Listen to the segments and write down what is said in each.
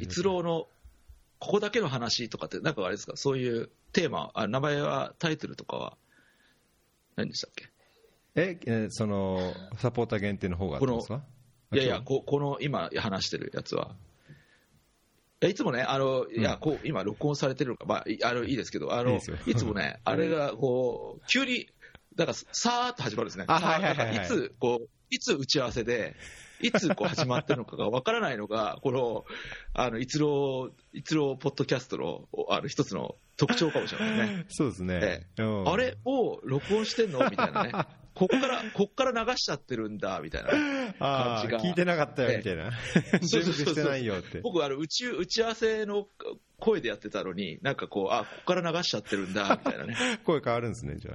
逸郎のここだけの話とかって、なんかあれですか、そういうテーマ、あ名前は、タイトルとかは、何でしたっけ？え、えーその、サポーター限定の方があったんですか？いやいや、あここの今話してるやつは。いやいつもね、あのいやこう今、録音されてるのか、まあ、いあのいいですけど、あのいつもね、あれがこう急に、だからさーっと始まるんですね、あはいはいはいいつこう、いつ打ち合わせで、いつこう始まってるのかがわからないのが、この、あの、逸郎、逸郎ポッドキャストの、あの、一つの特徴かもしれませんね。そうですねえ。うんあれを録音してんの？みたいなね。こっから、こっから流しちゃってるんだ、みたいな感じが聞いてなかったよみたいな。準備してないよって。僕、あの打ち打ち合わせの声でやってたのに、なんかこう、あここから流しちゃってるんだみたいなね、声変わるんですね、じゃ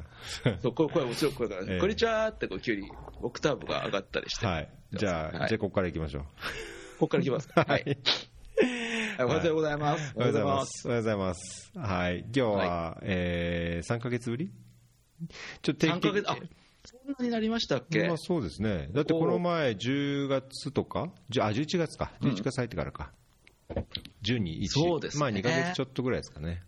そう声、声、もちろん声が、ええこんにちはってこう急にオクターブが上がったりして、あ。はい。じゃあ、はいじゃあ、ここから行きましょう。ここから来ますか。はい、はいおはようございます。おはようございます。おはようございます。はい。今日は、えー、3ヶ月ぶり？ちょっと定3ヶ月、あそんなになりましたっけ、まあ、そうですね。だってこの前、10月とか、あ、11月か。11月入ってからか。12、1。そうですねまあ、2ヶ月ちょっとぐらいですかね。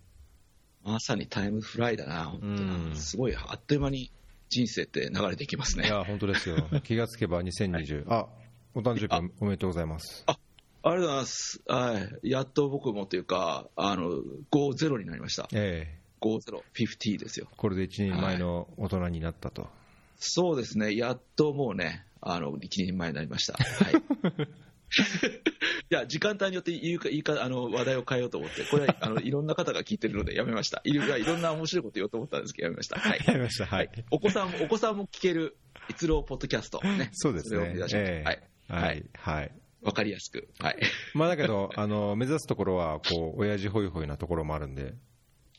まさにタイムフライだな、本当うんに。すごい、あっという間に人生って流れていきますね。いや、本当ですよ。気がつけば2020。あ、お誕生日おめでとうございます。ありがとうございます。はい。やっと僕もというか、あの、5-0になりました。ええ5-0、50ですよ。これで一人前の大人になったと。そうですね、やっともうね、あの一人前になりました。はい、いや、時間帯によって言うか言いかあの話題を変えようと思って、これは あのいろんな方が聞いてるのでやめました。いろいろんな面白いこと言おうと思ったんですけど、やめました。はい、やりました。はい。お子さんもお子さんも聞ける、逸郎ポッドキャスト、ね、そうですねれを目指。します。ええはい、はい。はい。わかりやすく。はい。まあだけど、あの、目指すところは、こう、親父ホイホイなところもあるんで、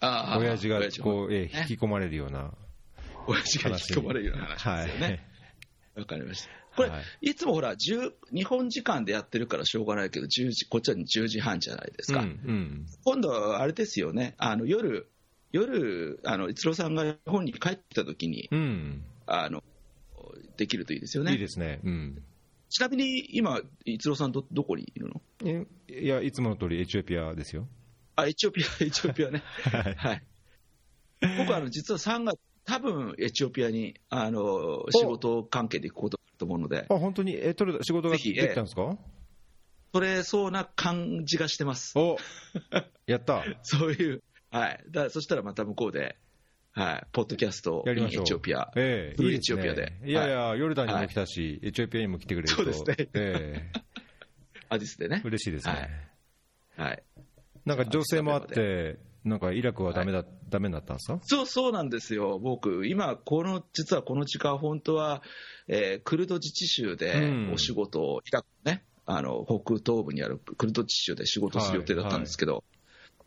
あー親父が、こう、ええね引き込まれるような親父が引き込まれるような話はですよね。い。わかりました。これ、はいい、つもほら、10日本時間でやってるからしょうがないけど、10時、こっちは10時半じゃないですか。うん、うん。今度はあれですよね、あの夜、夜、あの、逸郎さんが日本に帰ってきた時に、うん。あの、できるといいですよね。いいですね。うん。ちなみに今、逸郎さんど、どこにいるの？えいや、いつもの通りエチオピアですよ。あ、エチオピア、エチオピアね。はいはい。僕はあの、実は3月、多分エチオピアに、あの、仕事関係で行くことと思うので、あ、本当に、え、取れた、仕事ができたんですか？取れそうな感じがしてます。おやった。そういう、はい。だそしたらまた向こうで、はい、ポッドキャストやりましょう。エチオピア。ええ古いいエチオピアでいやいや、ヨルダンにも来たし、エチオピアにも来てくれると。そうですねえ アディスでねえ。嬉しいですね。はいはい。なんか情勢もあって、なんかイラクはダメだ、ダメになったんですか？そう、そうなんですよ。僕、今、この、実はこの時間、本当は、えークルド自治州でうんお仕事を、イラクね、あの、北東部にあるクルド自治州で仕事する予定だったんですけど、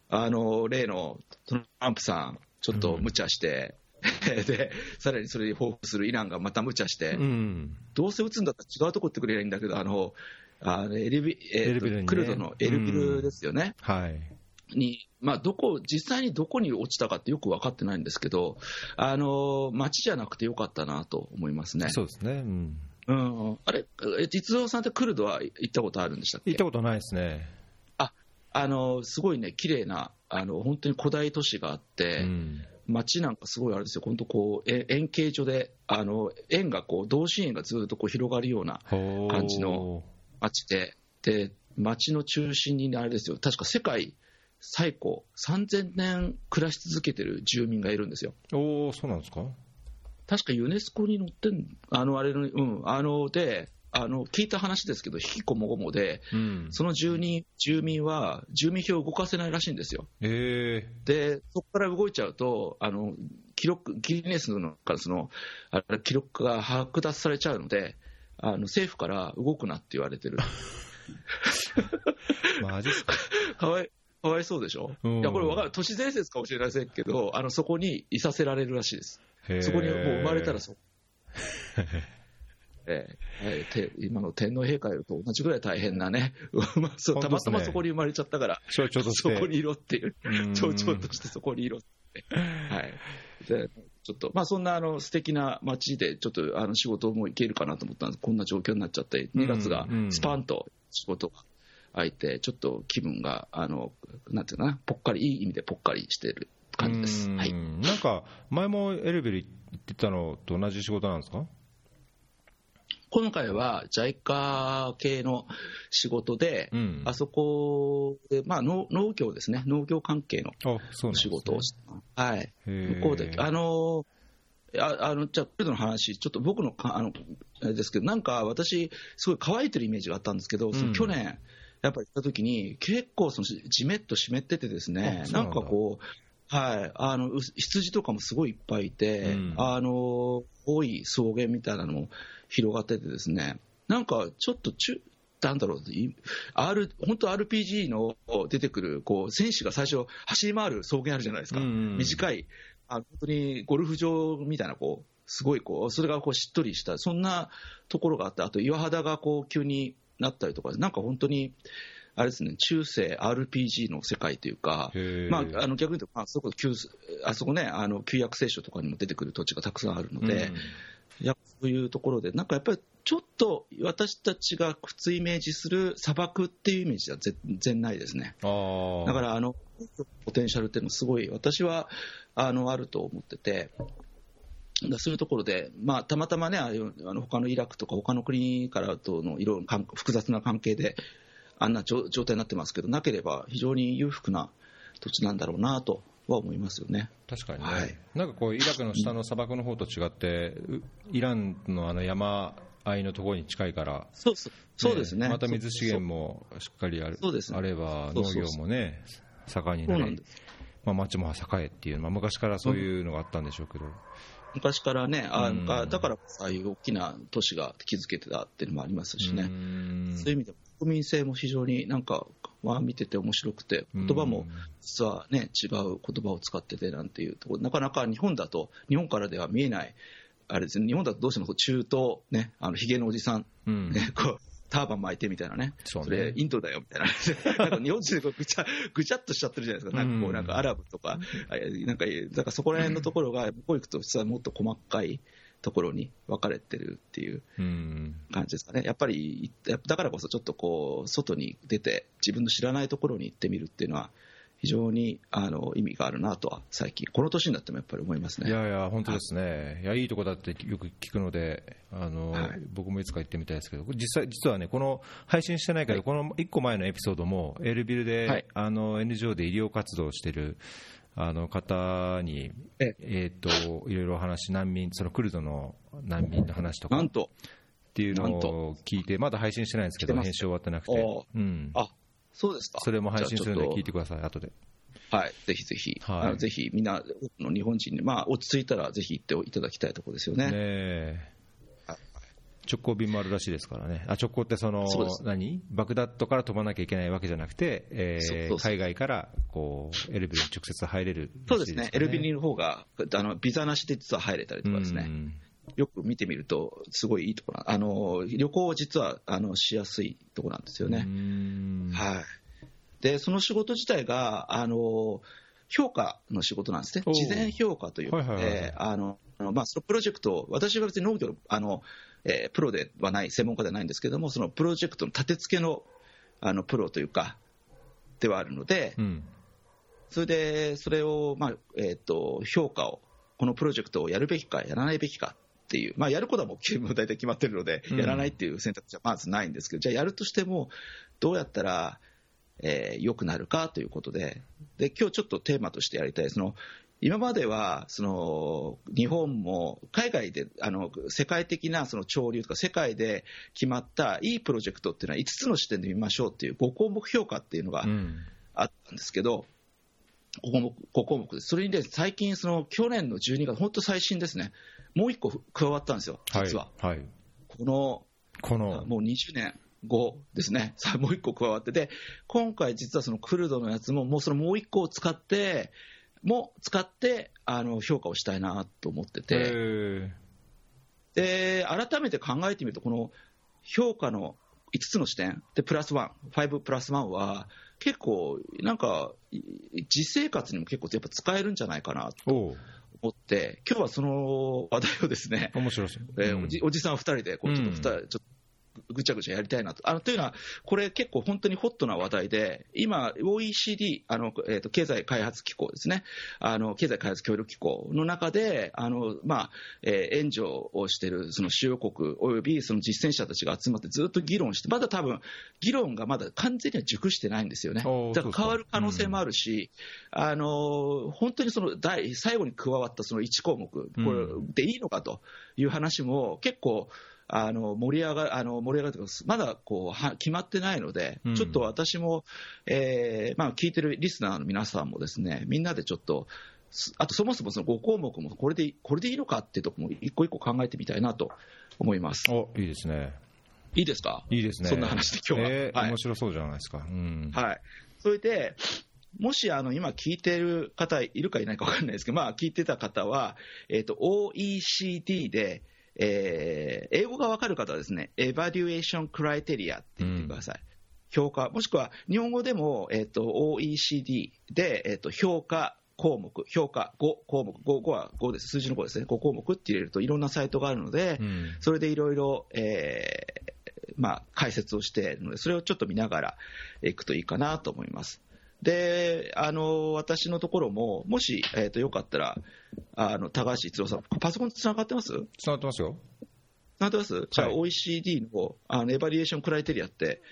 あの、例のトランプさん、ちょっと無茶して、で、さらにそれに報復するイランがまた無茶して、うん。どうせ撃つんだったら違うとこ行ってくれりゃいいんだけど、あの、あのエルビえーねクルドのエルビルですよね。はい。に、まあ、どこ、実際にどこに落ちたかってよく分かってないんですけど、あの、町じゃなくてよかったなと思いますね。そうですね。うん。うん。あれ、え実蔵さんってクルドは行ったことあるんでしたっけ？行ったことないですね。あの、すごいね、綺麗な、あの、本当に古代都市があって、うん。街なんかすごいあれですよ、本当こう、え円形状で、あの、円がこう、同心円がずっとこう広がるような感じの。街で、で、街の中心にあれですよ、確か世界最古、3000年暮らし続けてる住民がいるんですよ。おー、そうなんですか？確かユネスコに載ってんあの、あれの、うん、あの、で、あの、聞いた話ですけど、引きこもごもで、うん。その住人、住民は、住民票を動かせないらしいんですよ。えで、そこから動いちゃうと、あの、記録、ギネスのからその、あれ記録が剥奪されちゃうので、あの、政府から動くなって言われてる。ー、マジっすか？かわい、かわいそうでしょ、うん。いや、これわかる、都市伝説かもしれませんけど、あの、そこにいさせられるらしいです。そこにもう生まれたらそ、ええ。ええて今の天皇陛下よりと同じぐらい大変なね、まあそうたまたまそこに生まれちゃったから、象徴として。そこにいろっていう、うん。象徴としてそこにいろって、はい、でちょっと、まあ、そんなあの素敵な街で、ちょっとあの仕事も行けるかなと思ったんです。こんな状況になっちゃって、2月がうん。スパンと仕事が開いて、ちょっと気分が、あのなんていうかな、ぽっかり、いい意味でぽっかりしてる感じです。うん。はい、なんか、前もエルベル行ってたのと同じ仕事なんですか？今回は JICA 系の仕事で、うん。あそこで、まあ農、農業ですね、農業関係のあそうなんですね。仕事をして、はい、向こうで、あのああのじゃあ、クルドの話、ちょっと僕のかあのですけど、なんか私、すごい乾いてるイメージがあったんですけど、その去年、やっぱり行った時に、結構そのじじめっと湿っててですねななんかこう、はい、あのう羊とかもすごいいっぱいいて、うん。あの多い草原みたいなのも広がっててですね、なんかちょっと中、なんだろう、い R 本当 RPG の出てくるこう選手が最初、走り回る草原あるじゃないですか、うんうん短い、あ本当にゴルフ場みたいな、こうすごいこう、それがこうしっとりした、そんなところがあって、あと岩肌がこう急になったりとか、なんか本当に、あれですね、中世 RPG の世界というか、まあ、あの逆に言うと、まあ、そこ旧あそこね、あの旧約聖書とかにも出てくる土地がたくさんあるので、いやそういうところで、なんかやっぱりちょっと私たちが普通イメージする砂漠っていうイメージは全然ないですね。だからあのポテンシャルっていうのはすごい私はあのあると思ってて。だそういうところで、まあ、たまたまね、あの他のイラクとか他の国からとのいろいろ関複雑な関係で、あんな状状態になってますけど、なければ非常に裕福な土地なんだろうなとは思いますよね。確かにね、はい。なんかこうイラクの下の砂漠の方と違って、うイランのあの山あいのところに近いから、そうそうそうですね。また水資源もしっかりあるそうですね。あれば、農業もね、盛んになりなんです、まあ、町も栄えっていう、まあ、昔からそういうのがあったんでしょうけど、昔からね、あうん。だからああいう大きな都市が築けてたっていうのもありますしうね、ん。そういう意味でも国民性も非常になんか、まあ、見てて面白くて、言葉も実はね、違う言葉を使っててなんていうところ、なかなか日本だと、日本からでは見えない、あれですね、日本だとどうしても中東、ね、あのひげのおじさん、うん。ね、こうターバン巻いてみたいなね、そうね。れ、インドだよみたいな、なんか日本人でぐちゃぐちゃっとしちゃってるじゃないですか、なんかこううんなんかアラブとか、あなんかだからそこら辺のところが、向こう行くと、実はもっと細かいところに分かれてるっていううん。感じですかね、やっぱりだからこそ、ちょっとこう外に出て、自分の知らないところに行ってみるっていうのは、非常にあの意味があるなとは、最近、この年になってもやっぱり思いますね。いやいや、本当ですね、いやいいとこだってよく聞くので、あのはい。僕もいつか行ってみたいですけど、実際実はね、この配信してないけど、はい。この1個前のエピソードも、エルビルで、はい。あの NGO で医療活動をしてるあの方に、ええ。ー、といろいろ話、難民、そのクルドの難民の話とかっなんと、ていうのを聞いて、まだ配信してないんですけど、編集終わってなくて。あそうですか。それも配信するので聞いててください、後で。はい、ぜひぜひ、はい。あのぜひみんな、の日本人に、まあ、落ち着いたらぜひ行っていただきたいところですよね。ね直行便もあるらしいですからね、あ直行ってその何？バグダッドから飛ばなきゃいけないわけじゃなくて、えー海外からこうエルビルに直接入れるそうですね、エルビルリの方があのビザなしで実は入れたりとかですね、よく見てみると、すごいいいところなあの旅行、実はあのしやすいところなんですよね。はい、でその仕事自体があの評価の仕事なんですね。事前評価ということで、あのあのまあそのプロジェクト、私は別に農業のあの、えープロではない、専門家ではないんですけども、そのプロジェクトの立て付けのあのプロというか、ではあるので、うん。それでそれを、まあえー、と評価を、このプロジェクトをやるべきか、やらないべきかっていう、まあ、やることはもうもう大体決まってるので、うん。やらないっていう選択肢はまずないんですけど、じゃあやるとしても、どうやったら、えー良くなるかということで、で今日ちょっとテーマとしてやりたい、その今まではその日本も海外であの世界的なその潮流とか、世界で決まったいいプロジェクトっていうのは5つの視点で見ましょうっていう5項目評価っていうのがうん。あったんですけど、5項目 ,5 項目です。それにね、最近、その去年の12月、本当最新ですね、もう1個加わったんですよ、実は。はい、はい、このこの。もう20年後ですね、さあもう1個加わって。て、今回、実はそのクルドのやつも、もうそのもう1個を使って、も使ってあの評価をしたいなと思ってて、えで改めて考えてみると、この評価の5つの視点、でプラス1、5プラス1は、結構、なんか、い実生活にも結構やっぱ使えるんじゃないかなと今日はその話題をですね、面白そう、えーうん。おじおじさん2人でこうちょっと二人、ちょっとぐちゃぐちゃやりたいなと。あのというのは、これ結構本当にホットな話題で、今、OECD、あのえーと、経済開発機構ですね、あの経済開発協力機構の中で、あのまあえー、援助をしているその主要国およびその実践者たちが集まってずっと議論して、まだ多分議論がまだ完全には熟してないんですよね。だから変わる可能性もあるし、うん、あの本当にその第最後に加わったその1項目、これでいいのかという話も結構、あの盛り上があの盛り上がるまだこうは決まってないので、ちょっと私も、えーまあ、聞いてるリスナーの皆さんもですねみんなでちょっと、あとそもそもその5項目もこれでこれでいいのかっていうところも一個一個考えてみたいなと思いますおいいですね。いいですか？いいですね。そんな話で今日は。えーはい、面白そうじゃないですか。うん、はい。それで、もしあの今聞いてる方いるかいないか分かんないですけど、まあ、聞いてた方は、えーと OECD で、えー、英語が分かる方はですね、エバデュエーションクライテリアって言ってください。うん、評価、もしくは日本語でも、えーと、OECD で、えーと、評価項目、評価5項目、5, 5は5です、数字の5ですね、5項目って入れるといろんなサイトがあるので、うん、それでいろいろ、えーまあ、解説をしているので、それをちょっと見ながらいくといいかなと思います。で、あの、私のところも、もし、えっ、ー、と、よかったら、あの、高橋一郎さん、パソコンつながってます？つながってますよ。つながってます、はい、じゃあ、OECD の、あの、エバリエーションクライテリアって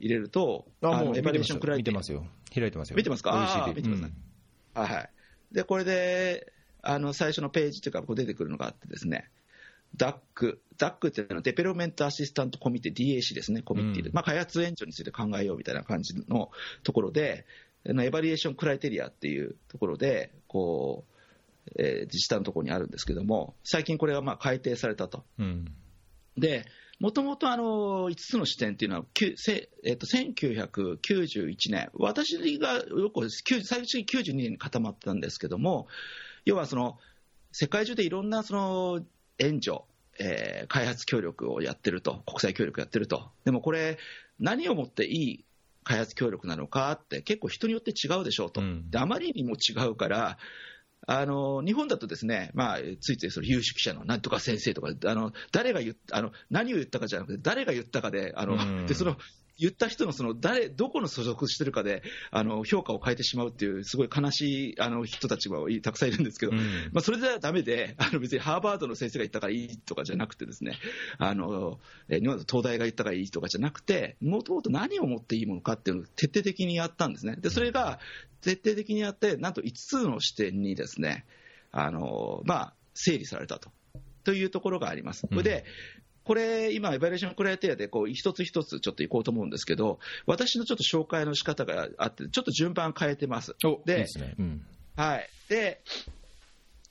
入れると、あの、エバリエーションクライテリア。見てますよ。開いてますよ。見てますか ?OECD。見てますね、うん、はいはい。で、これで、あの、最初のページというか、こう出てくるのがあってですね、DAC、DAC っていうのはデベロメントアシスタントコミッティ、DAC ですね、コミッティで、うん、まあ、開発援助について考えようみたいな感じのところで、エバリエーションクライテリアっていうところで、こう、えー、自治体のところにあるんですけども、最近これがまあ改定されたと。うん、で、もともと5つの視点っていうのは、えっと、1991年、私がよく最初に92年に固まったんですけども、要はその世界中でいろんなその援助、えー、開発協力をやってると、国際協力やってると、でもこれ、何をもっていい開発協力なのかって結構人によって違うでしょうと、うん、であまりにも違うからあの日本だとですね、まあ、ついついその有識者のなんとか先生とかあの誰が言あの何を言ったかじゃなくて誰が言ったかであの、うん、でその言った人のその誰どこの所属してるかであの評価を変えてしまうっていうすごい悲しいあの人たちがたくさんいるんですけど、うん、まあ、それではだめであの別にハーバードの先生が言ったからいいとかじゃなくてですねあの日本東大が言ったからいいとかじゃなくてもともと何を持っていいものかっていうのを徹底的にやったんですね。でそれが徹底的にやってなんと5つの視点にですねあの、まあ、整理されたと。というところがあります。で、これ、今、 evaluation criteria でこう一つ一つちょっといこうと思うんですけど、私のちょっと紹介の仕方があって、ちょっと順番変えてます。で、いいねうん、はい。で、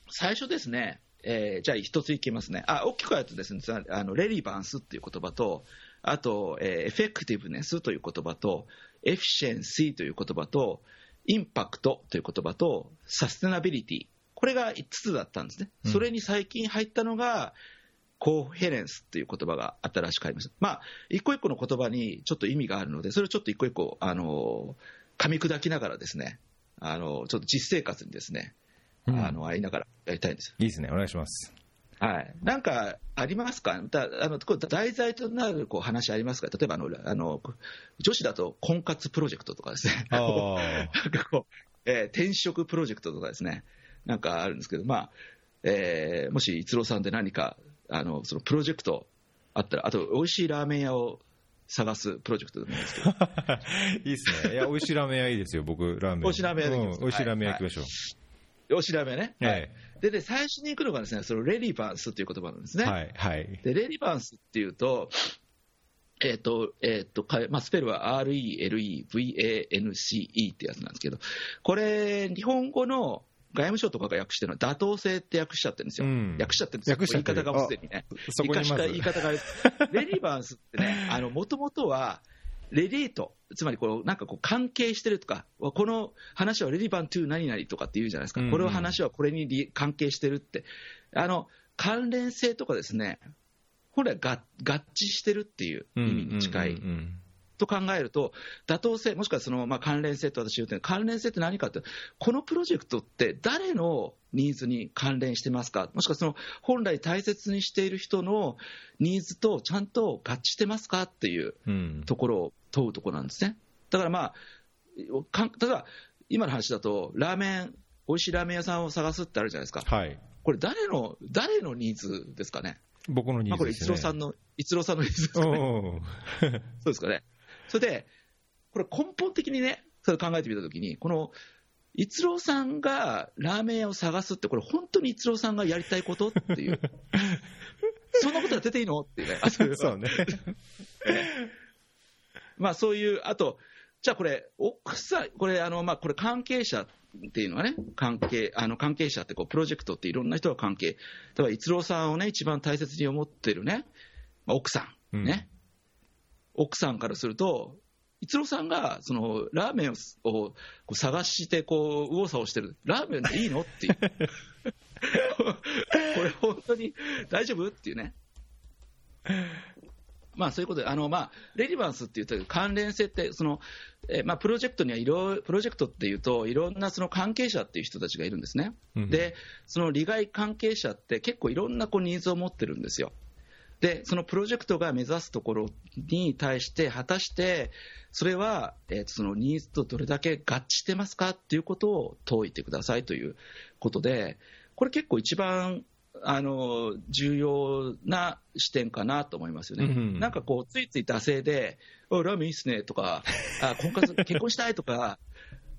最初ですね、えー、じゃあ一ついきますね。あ、大きくやるとですね、あの relevance っていう言葉と、あと、えー、 effectiveness という言葉と、 efficiency という言葉と、 impact という言葉と、 sustainability。これが5つだったんですね。それに最近入ったのが、コーヘレンスっていう言葉が新しくありました。まあ、一個一個の言葉にちょっと意味があるので、それをちょっと一個一個、あの、噛み砕きながらですね、あの、ちょっと実生活にですね、うん、あの、会いながらやりたいんですよ。いいですね、お願いします。はい、なんかありますか、だあの題材となるこう話ありますか、例えばあのあの女子だと婚活プロジェクトとかですね、なんかこうえー、転職プロジェクトとかですね、なんかあるんですけど、まあえー、もし逸郎さんで何かあのそのプロジェクトあったら、あと美味しいラーメン屋を探すプロジェクトでもいいですけど。いいですね。いや、美味しいラーメン屋いいですよ、僕、ラーメン。美味しいラーメン屋でうん、美味しいラーメン屋行きましょう。はい美味しいラーメンね。はい。でで、最初に行くのがですね、そのレリバンスという言葉なんですね。はい。はい。で、レリバンスっていうと、えっ、ー、と、えっ、ー、と、まあ、スペルは RELEVANCE ってやつなんですけど、これ、日本語の外務省とかが訳してるのは妥当性って訳しちゃってるんですよ。うん、訳しちゃってるんですよ。言い方がもうすでにね。そこにま言い方が。レリバンスってね、あの、もともとは、レリート、つまりこうなんかこう関係してるとか、この話はレリバントゥ何々とかって言うじゃないですか、これを話はこれに関係してるって、あの関連性とかですね、本来合合致してるっていう意味に近い。と考えると、妥当性、もしくはその、まあ、関連性と私言うて関連性って何かって、このプロジェクトって誰のニーズに関連してますか、もしくはその本来大切にしている人のニーズとちゃんと合致してますか？っていうところを問うところなんですね。だからまあ、か例えば今の話だと、ラーメン、美味しいラーメン屋さんを探すってあるじゃないですか。はい、これ誰の、誰のニーズですかね？僕のニーズです、ね、これ、逸郎さんの、逸郎さんのニーズですかね。そうですかね。それで、これ根本的にね、それ考えてみたときに、この、逸郎さんがラーメン屋を探すって、これ本当に逸郎さんがやりたいことっていう。そんなことやってていいのっていうね。そうね。まあそういう、あと、じゃあこれ、奥さん、これ、あの、まあこれ関係者っていうのはね、関係、あの関係者ってこう、プロジェクトっていろんな人が関係。例えば、逸郎さんをね、一番大切に思ってるね、まあ、奥さん、ね、うん、奥さんからすると、逸郎さんがそのラーメンをこう探してこう右往左往してる、ラーメンでいいの？っていう、これ、本当に大丈夫？っていうね。まあ、そういうことで、あのまあ、レリバンスっていうと、関連性って、そのえまあ、プロジェクトにはいろプロジェクトっていうと、いろんなその関係者っていう人たちがいるんですね、うん、でその利害関係者って結構いろんなこうニーズを持ってるんですよ。でそのプロジェクトが目指すところに対して、果たしてそれは、えー、そのニーズとどれだけ合致してますかっていうことを問いてくださいということで、これ結構一番あの重要な視点かなと思いますよね。うん、なんかこう、ついつい惰性で、ラーメンいいっすねとか、あ婚活 結婚したいとか、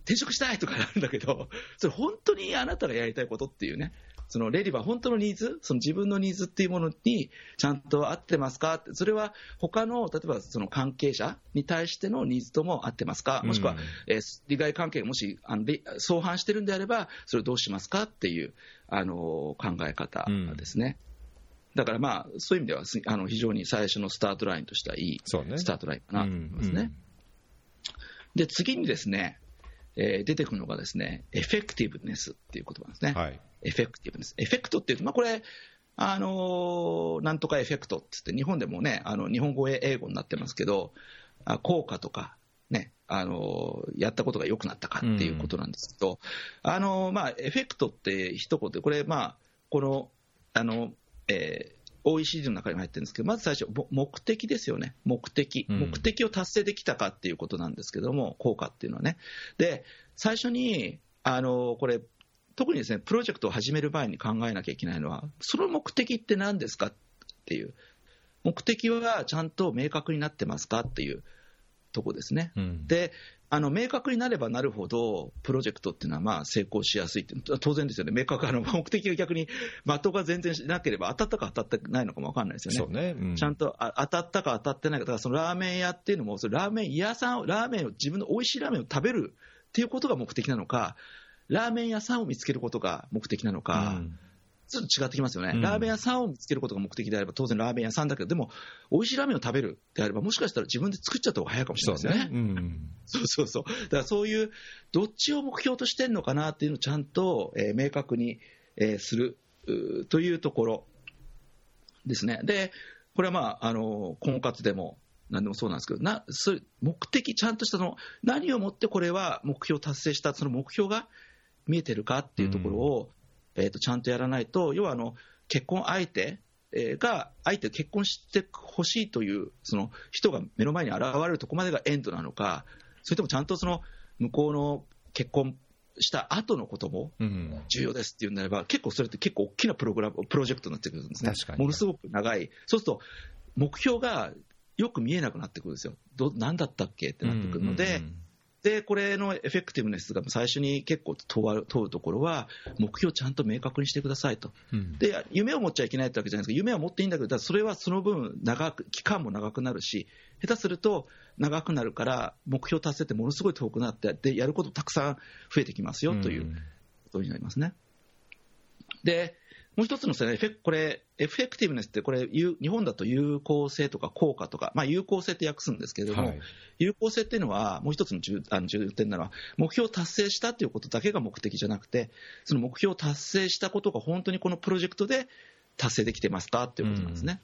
転職したいとかなんだけど、それ本当にあなたがやりたいことっていうね、そのレディバ本当のニーズ、その自分のニーズっていうものにちゃんと合ってますか？って、それは他の例えばその関係者に対してのニーズとも合ってますか、もしくは、うん、えー、利害関係がもしあの相反してるんであれば、それをどうしますか？っていうあの考え方ですね。うん、だからまあ、そういう意味ではあの非常に最初のスタートラインとしてはいいスタートラインかなと思いますね。ねで、次にですね、えー、出てくるのがですね、 effectiveness っていう言葉ですね。はい、 effectiveness。 effect っていうと、まあ、これ、あのー、なんとか effect ってって、日本でもね、あの日本語英語になってますけど、あ効果とか、ね、あのー、やったことが良くなったかっていうことなんですけど、うん、あのー、まあ、 effect って一言で、これ、まあ、この、あの、えー、OECD の中にも入ってるんですけど、まず最初、目的ですよね、目的、目的を達成できたかっていうことなんですけども、効果っていうのはね。で、最初に、あのこれ、特にですね、プロジェクトを始める前に考えなきゃいけないのは、その目的って何ですかっていう、目的はちゃんと明確になってますかっていうとこですね。うん、であの明確になればなるほど、プロジェクトっていうのはまあ成功しやすいって。当然ですよね、明確あの 目的が逆に的が全然なければ、当たったか当たってないのかも分かんないですよね、ね。うん、ちゃんとあ当たったか当たってないか、だからそのラーメン屋っていうのも、そのラーメン屋さん、ラーメンを、自分の美味しいラーメンを食べるっていうことが目的なのか、ラーメン屋さんを見つけることが目的なのか、うん。ちょっと違ってきますよね、うん、ラーメン屋さんを見つけることが目的であれば、当然ラーメン屋さんだけど、でも、美味しいラーメンを食べるであれば、もしかしたら自分で作っちゃった方が早いかもしれないですね。そう、ね。うん、そうそう。だからそういう、どっちを目標としてるのかなっていうのをちゃんと、えー、明確に、えー、するというところですね。で、これはまあ、あの婚活でも何でもそうなんですけど、なそれ目的、ちゃんとしたの、何をもってこれは目標達成した、その目標が見えてるかっていうところを、うん、えーと、ちゃんとやらないと、要はあの結婚相手が、相手結婚してほしいというその人が目の前に現れるところまでがエンドなのか、それともちゃんとその向こうの結婚した後のことも重要ですっていうならば、うん、結構それって結構大きなプログラムプロジェクトになってくるんですね。ものすごく長い。そうすると目標がよく見えなくなってくるんですよ。ど何だったっけってなってくるので、うんうんうんで、これのエフェクティブネスが最初に結構問う問うところは、目標をちゃんと明確にしてくださいと、うん、で夢を持っちゃいけないってわけじゃないですけど、夢は持っていいんだけど、それはその分長く、期間も長くなるし、下手すると長くなるから、目標達成ってものすごい遠くなって、でやることたくさん増えてきますよということになりますね。でもう一つのこれ、エフェクティブネスって、これ、日本だと有効性とか効果とか、まあ、有効性って訳すんですけれども、はい、有効性っていうのは、もう一つの重あの重点なのは、目標を達成したということだけが目的じゃなくて、その目標を達成したことが本当にこのプロジェクトで達成できてますかっていうことなんですね。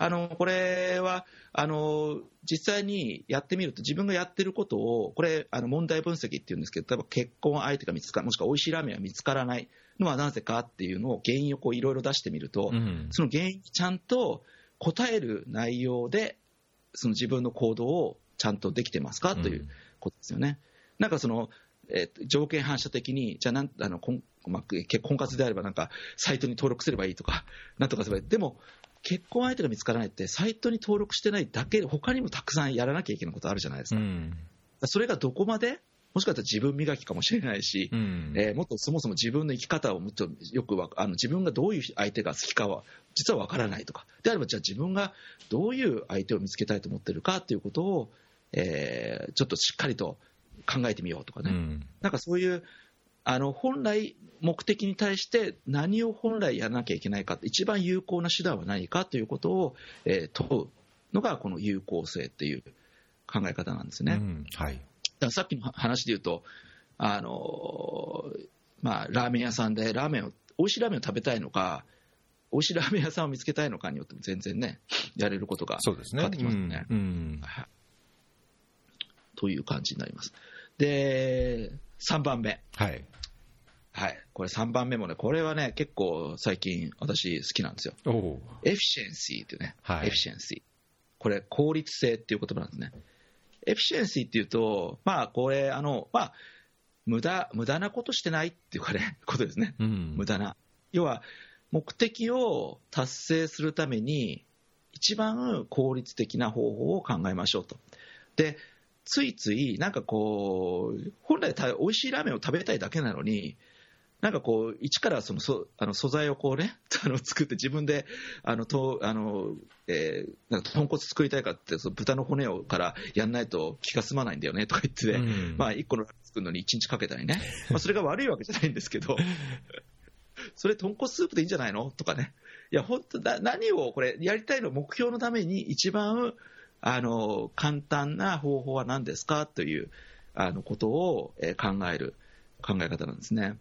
あのこれはあの実際にやってみると、自分がやってることを、これ、あの問題分析っていうんですけど、例えば結婚相手が見つからもしくは美味しいラーメンが見つからないのはなぜかっていうのを、原因をいろいろ出してみると、うんその原因にちゃんと答える内容で、その自分の行動をちゃんとできてますかということですよね。なんかそのえー条件反射的に、じゃあなんあの、こんまあ、結婚活であれば、なんか、サイトに登録すればいいとか、なんとかすればいい。でも、結婚相手が見つからないって、サイトに登録してないだけで、他にもたくさんやらなきゃいけないことあるじゃないですか。うんそれがどこまで、もしかしたら自分磨きかもしれないし、うん。えーもっとそもそも自分の生き方をもっとよくわあの自分がどういう相手が好きかは実は分からないとか。であればじゃあ自分がどういう相手を見つけたいと思ってるかということを、えーちょっとしっかりと考えてみようとかね、うん。なんかそういうあの本来目的に対して何を本来やらなきゃいけないか一番有効な手段は何かということを、えー問うのがこの有効性っていう考え方なんですね。うん。はいださっきの話で言うと、あのまあ、ラーメン屋さんでラーメンを、美味しいラーメンを食べたいのか、美味しいラーメン屋さんを見つけたいのかによっても全然ね、やれることがそうですね変わってきますね。うんうんはいという感じになります。で、3番目。はいはい。これ3番目もね、これはね、結構最近私好きなんですよ。efficiency ってね、はい efficiency。これ、効率性っていう言葉なんですね。 efficiency っていうと、まあ、これ、あの、まあ、無駄、無駄なことしてないっていうかね、ことですね。うん無駄な。要は、目的を達成するために、一番効率的な方法を考えましょうと。で、ついつい、なんかこう、本来ただ美味しいラーメンを食べたいだけなのに、なんかこう、一からそのそあの素材をこうね、あの作って自分で、あの、とあのえーなんか豚骨作りたいかって、その豚の骨をからやんないと気が済まないんだよねとか言ってね、うん。まあ、1個の作るのに1日かけたりね、まあ、それが悪いわけじゃないんですけど、それ、豚骨スープでいいんじゃないのとかね、いや、本当だ、何をこれ、やりたいの、目標のために一番あの簡単な方法は何ですかというあのことを、えー考える考え方なんですね。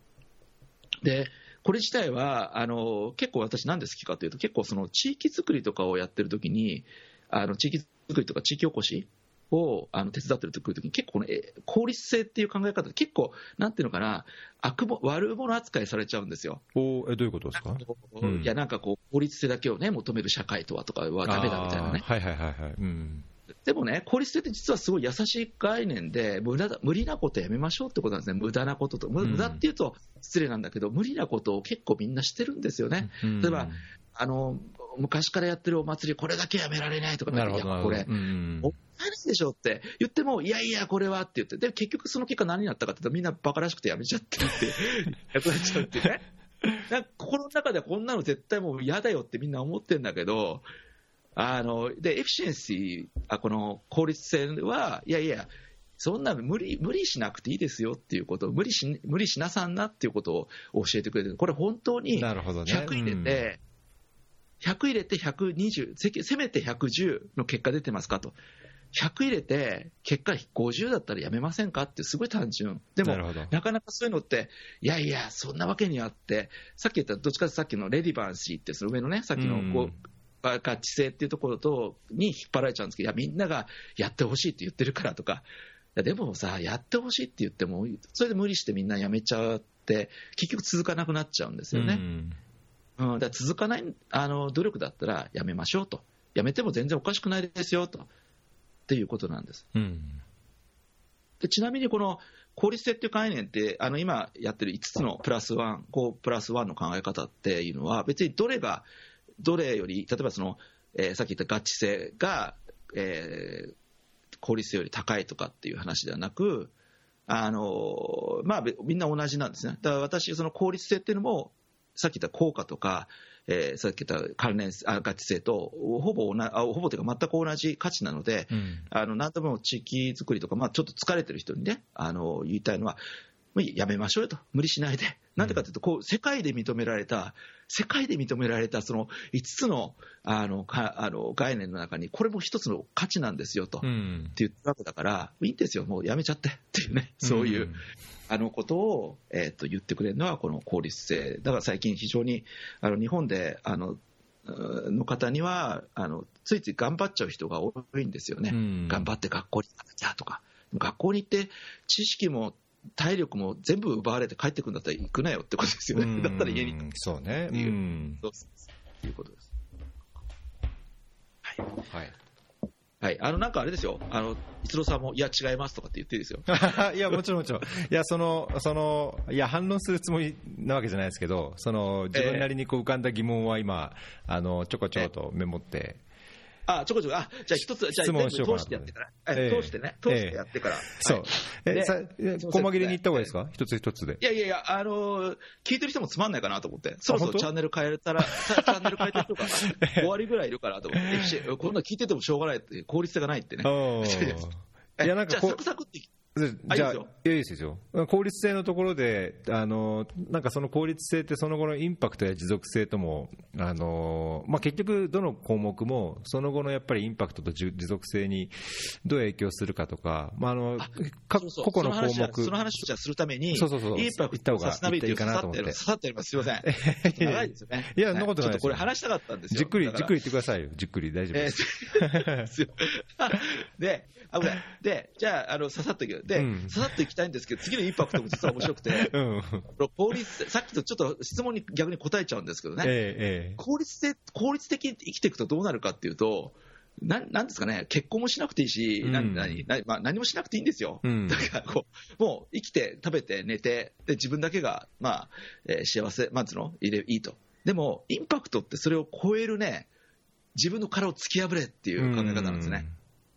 でこれ自体はあの結構私、なんで好きかというと結構その地域づくりとかをやってるときにあの地域づくりとか地域おこしをあの手伝ってるときに結構、ね、え効率性っていう考え方結構なんていうのかな悪も悪者扱いされちゃうんですよ。おえどういうことですか？うん。いやなんかこう効率性だけを、ね、求める社会とはとかはダメだみたいなね。はいはいはいはい。うんでもね、効率性って実はすごい優しい概念で、無駄だ無理なことやめましょうってことなんですね、無駄なことと、無駄っていうと失礼なんだけど、無理なことを結構みんなしてるんですよね。例えばあの昔からやってるお祭り、これだけやめられないとか、いやこれ、うんもったいないでしょって。言っても、いやいや、これはって言って、で結局その結果、何になったかって言ったら、みんなバカらしくてやめちゃってるって、やくなっちゃうってね。なんか心の中ではこんなの絶対もう嫌だよってみんな思ってるんだけど、あのでエフィシェンシーあ、この効率性は、いやいや、そんな無理無理しなくていいですよっていうことを無理し、無理しなさんなっていうことを教えてくれてる、これ、本当になるほどね100入れて、100入れて120、せせめて110の結果出てますかと。100入れて、結果50だったらやめませんかって、すごい単純。でもなかなかそういうのって、いやいや、そんなわけにはって、さっき言った、どっちかというとさっきのレディバンシーって、その上のね、さっきのこう、うん合致性っていうところとに引っ張られちゃうんですけど、いや、みんながやってほしいって言ってるからとか、いやでもさ、やってほしいって言っても、それで無理してみんなやめちゃって、結局続かなくなっちゃうんですよね。うん。うん、だ続かないあの努力だったらやめましょうと、やめても全然おかしくないですよと、っていうことなんです。うん。でちなみにこの効率性っていう概念って、あの今やってる5つのプラスワン、5プラスワンの考え方っていうのは、別にどれが、どれより、例えばその、えーさっき言った合致性が、えー効率性より高いとかっていう話ではなく、あのまあ、べみんな同じなんですね。だから私、その効率性っていうのも、さっき言った効果とか、えーさっき言った関連あ合致性とほぼ同じあほぼというか全く同じ価値なので、うん。あの何でも地域づくりとか、まあ、ちょっと疲れてる人にね、あの言いたいのは、やめましょうよと、無理しないで、なんでかというと、こう世界で認められた、世界で認められたその5つのあのかあの概念の中に、これも一つの価値なんですよと。ってうん言ってるわけだから、いいんですよ、もうやめちゃって。っていうね、そういう、あのことを、えー、と言ってくれるのは、この効率性、だから最近、非常にあの日本であのの方にはあのついつい頑張っちゃう人が多いんですよね、うん。頑張って学校に行かなきゃとか、学校に行って知識も体力も全部奪われて帰ってくるんだったら行くなよってことですよね、だったら家にうんそうね。いううんそうそういうことです。はいはい。はい、あのなんかあれですよ、あの逸郎さんも、いや、違いますとかって言っていいですよ。いや、もちろんもちろん。いや、その、その、いや、反論するつもりなわけじゃないですけど、その、自分なりにこう浮かんだ疑問は今、あの、ちょこちょことメモって、あ、ちょこちょこ、あ、じゃあ一つ、じゃあ質問しようかな通してやってから、通してね、通してやってから。そう。はい。え、でさ、細切れに行った方がいいですか？一つ一つで。いやいやいや、あのー聞いてる人もつまんないかなと思って、そろそろチャンネル変えたら、チャンネル変えてる人が5割ぐらいいるかなと思って、こんなの聞いててもしょうがないって、効率性がないってね。いや、なんかサク、サクって、じゃあ、あいいですよいやいいですよ。効率性のところで、あの、なんかその効率性ってその後のインパクトや持続性とも、あの、まあ、結局どの項目も、その後のやっぱりインパクトと持持続性にどう影響するかとか、まあ、あの、個々の項目。その話をするために、そうそうそうインパクト、言った方がサスナビリかなと思って刺さってやります。すみません。長いですよね。いやそんなことないですこれ話したかったんですよ。じっくり、じっくり言ってくださいよ。じっくり、大丈夫えです。ーですよで、あ、ごめん。で、じゃあ、あの、刺さっていく。で、うん刺さっていきたいんですけど、次のインパクトも実は面白くて、うん。効率、さっきとちょっと質問に逆に答えちゃうんですけどね、ええ、え効率性、効率的に生きていくとどうなるかっていうと、なんなんですかね、結婚もしなくていいし、うん何何何まあ、何もしなくていいんですよ。え。うんだ。からこう、もう生きて、食べて、寝て、で自分だけが、まあえー幸せ、まずのいれいいと。でも、インパクトってそれを超えるね、自分の殻を突き破れっていう考え方なんですね。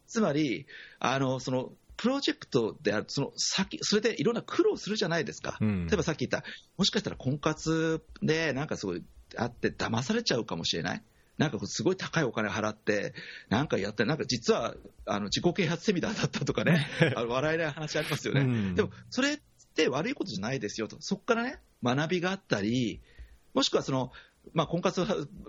つまり、あのそのプロジェクトである、その先、それでいろんな苦労するじゃないですか。うん。例えばさっき言った、もしかしたら婚活でなんかすごいあって、騙されちゃうかもしれない。なんかすごい高いお金払って、なんかやって、なんか実はあの自己啓発セミナーだったとかね、あの笑えない話ありますよね。うんでも、それって悪いことじゃないですよと、そこからね、学びがあったり、もしくはその、まあ、婚活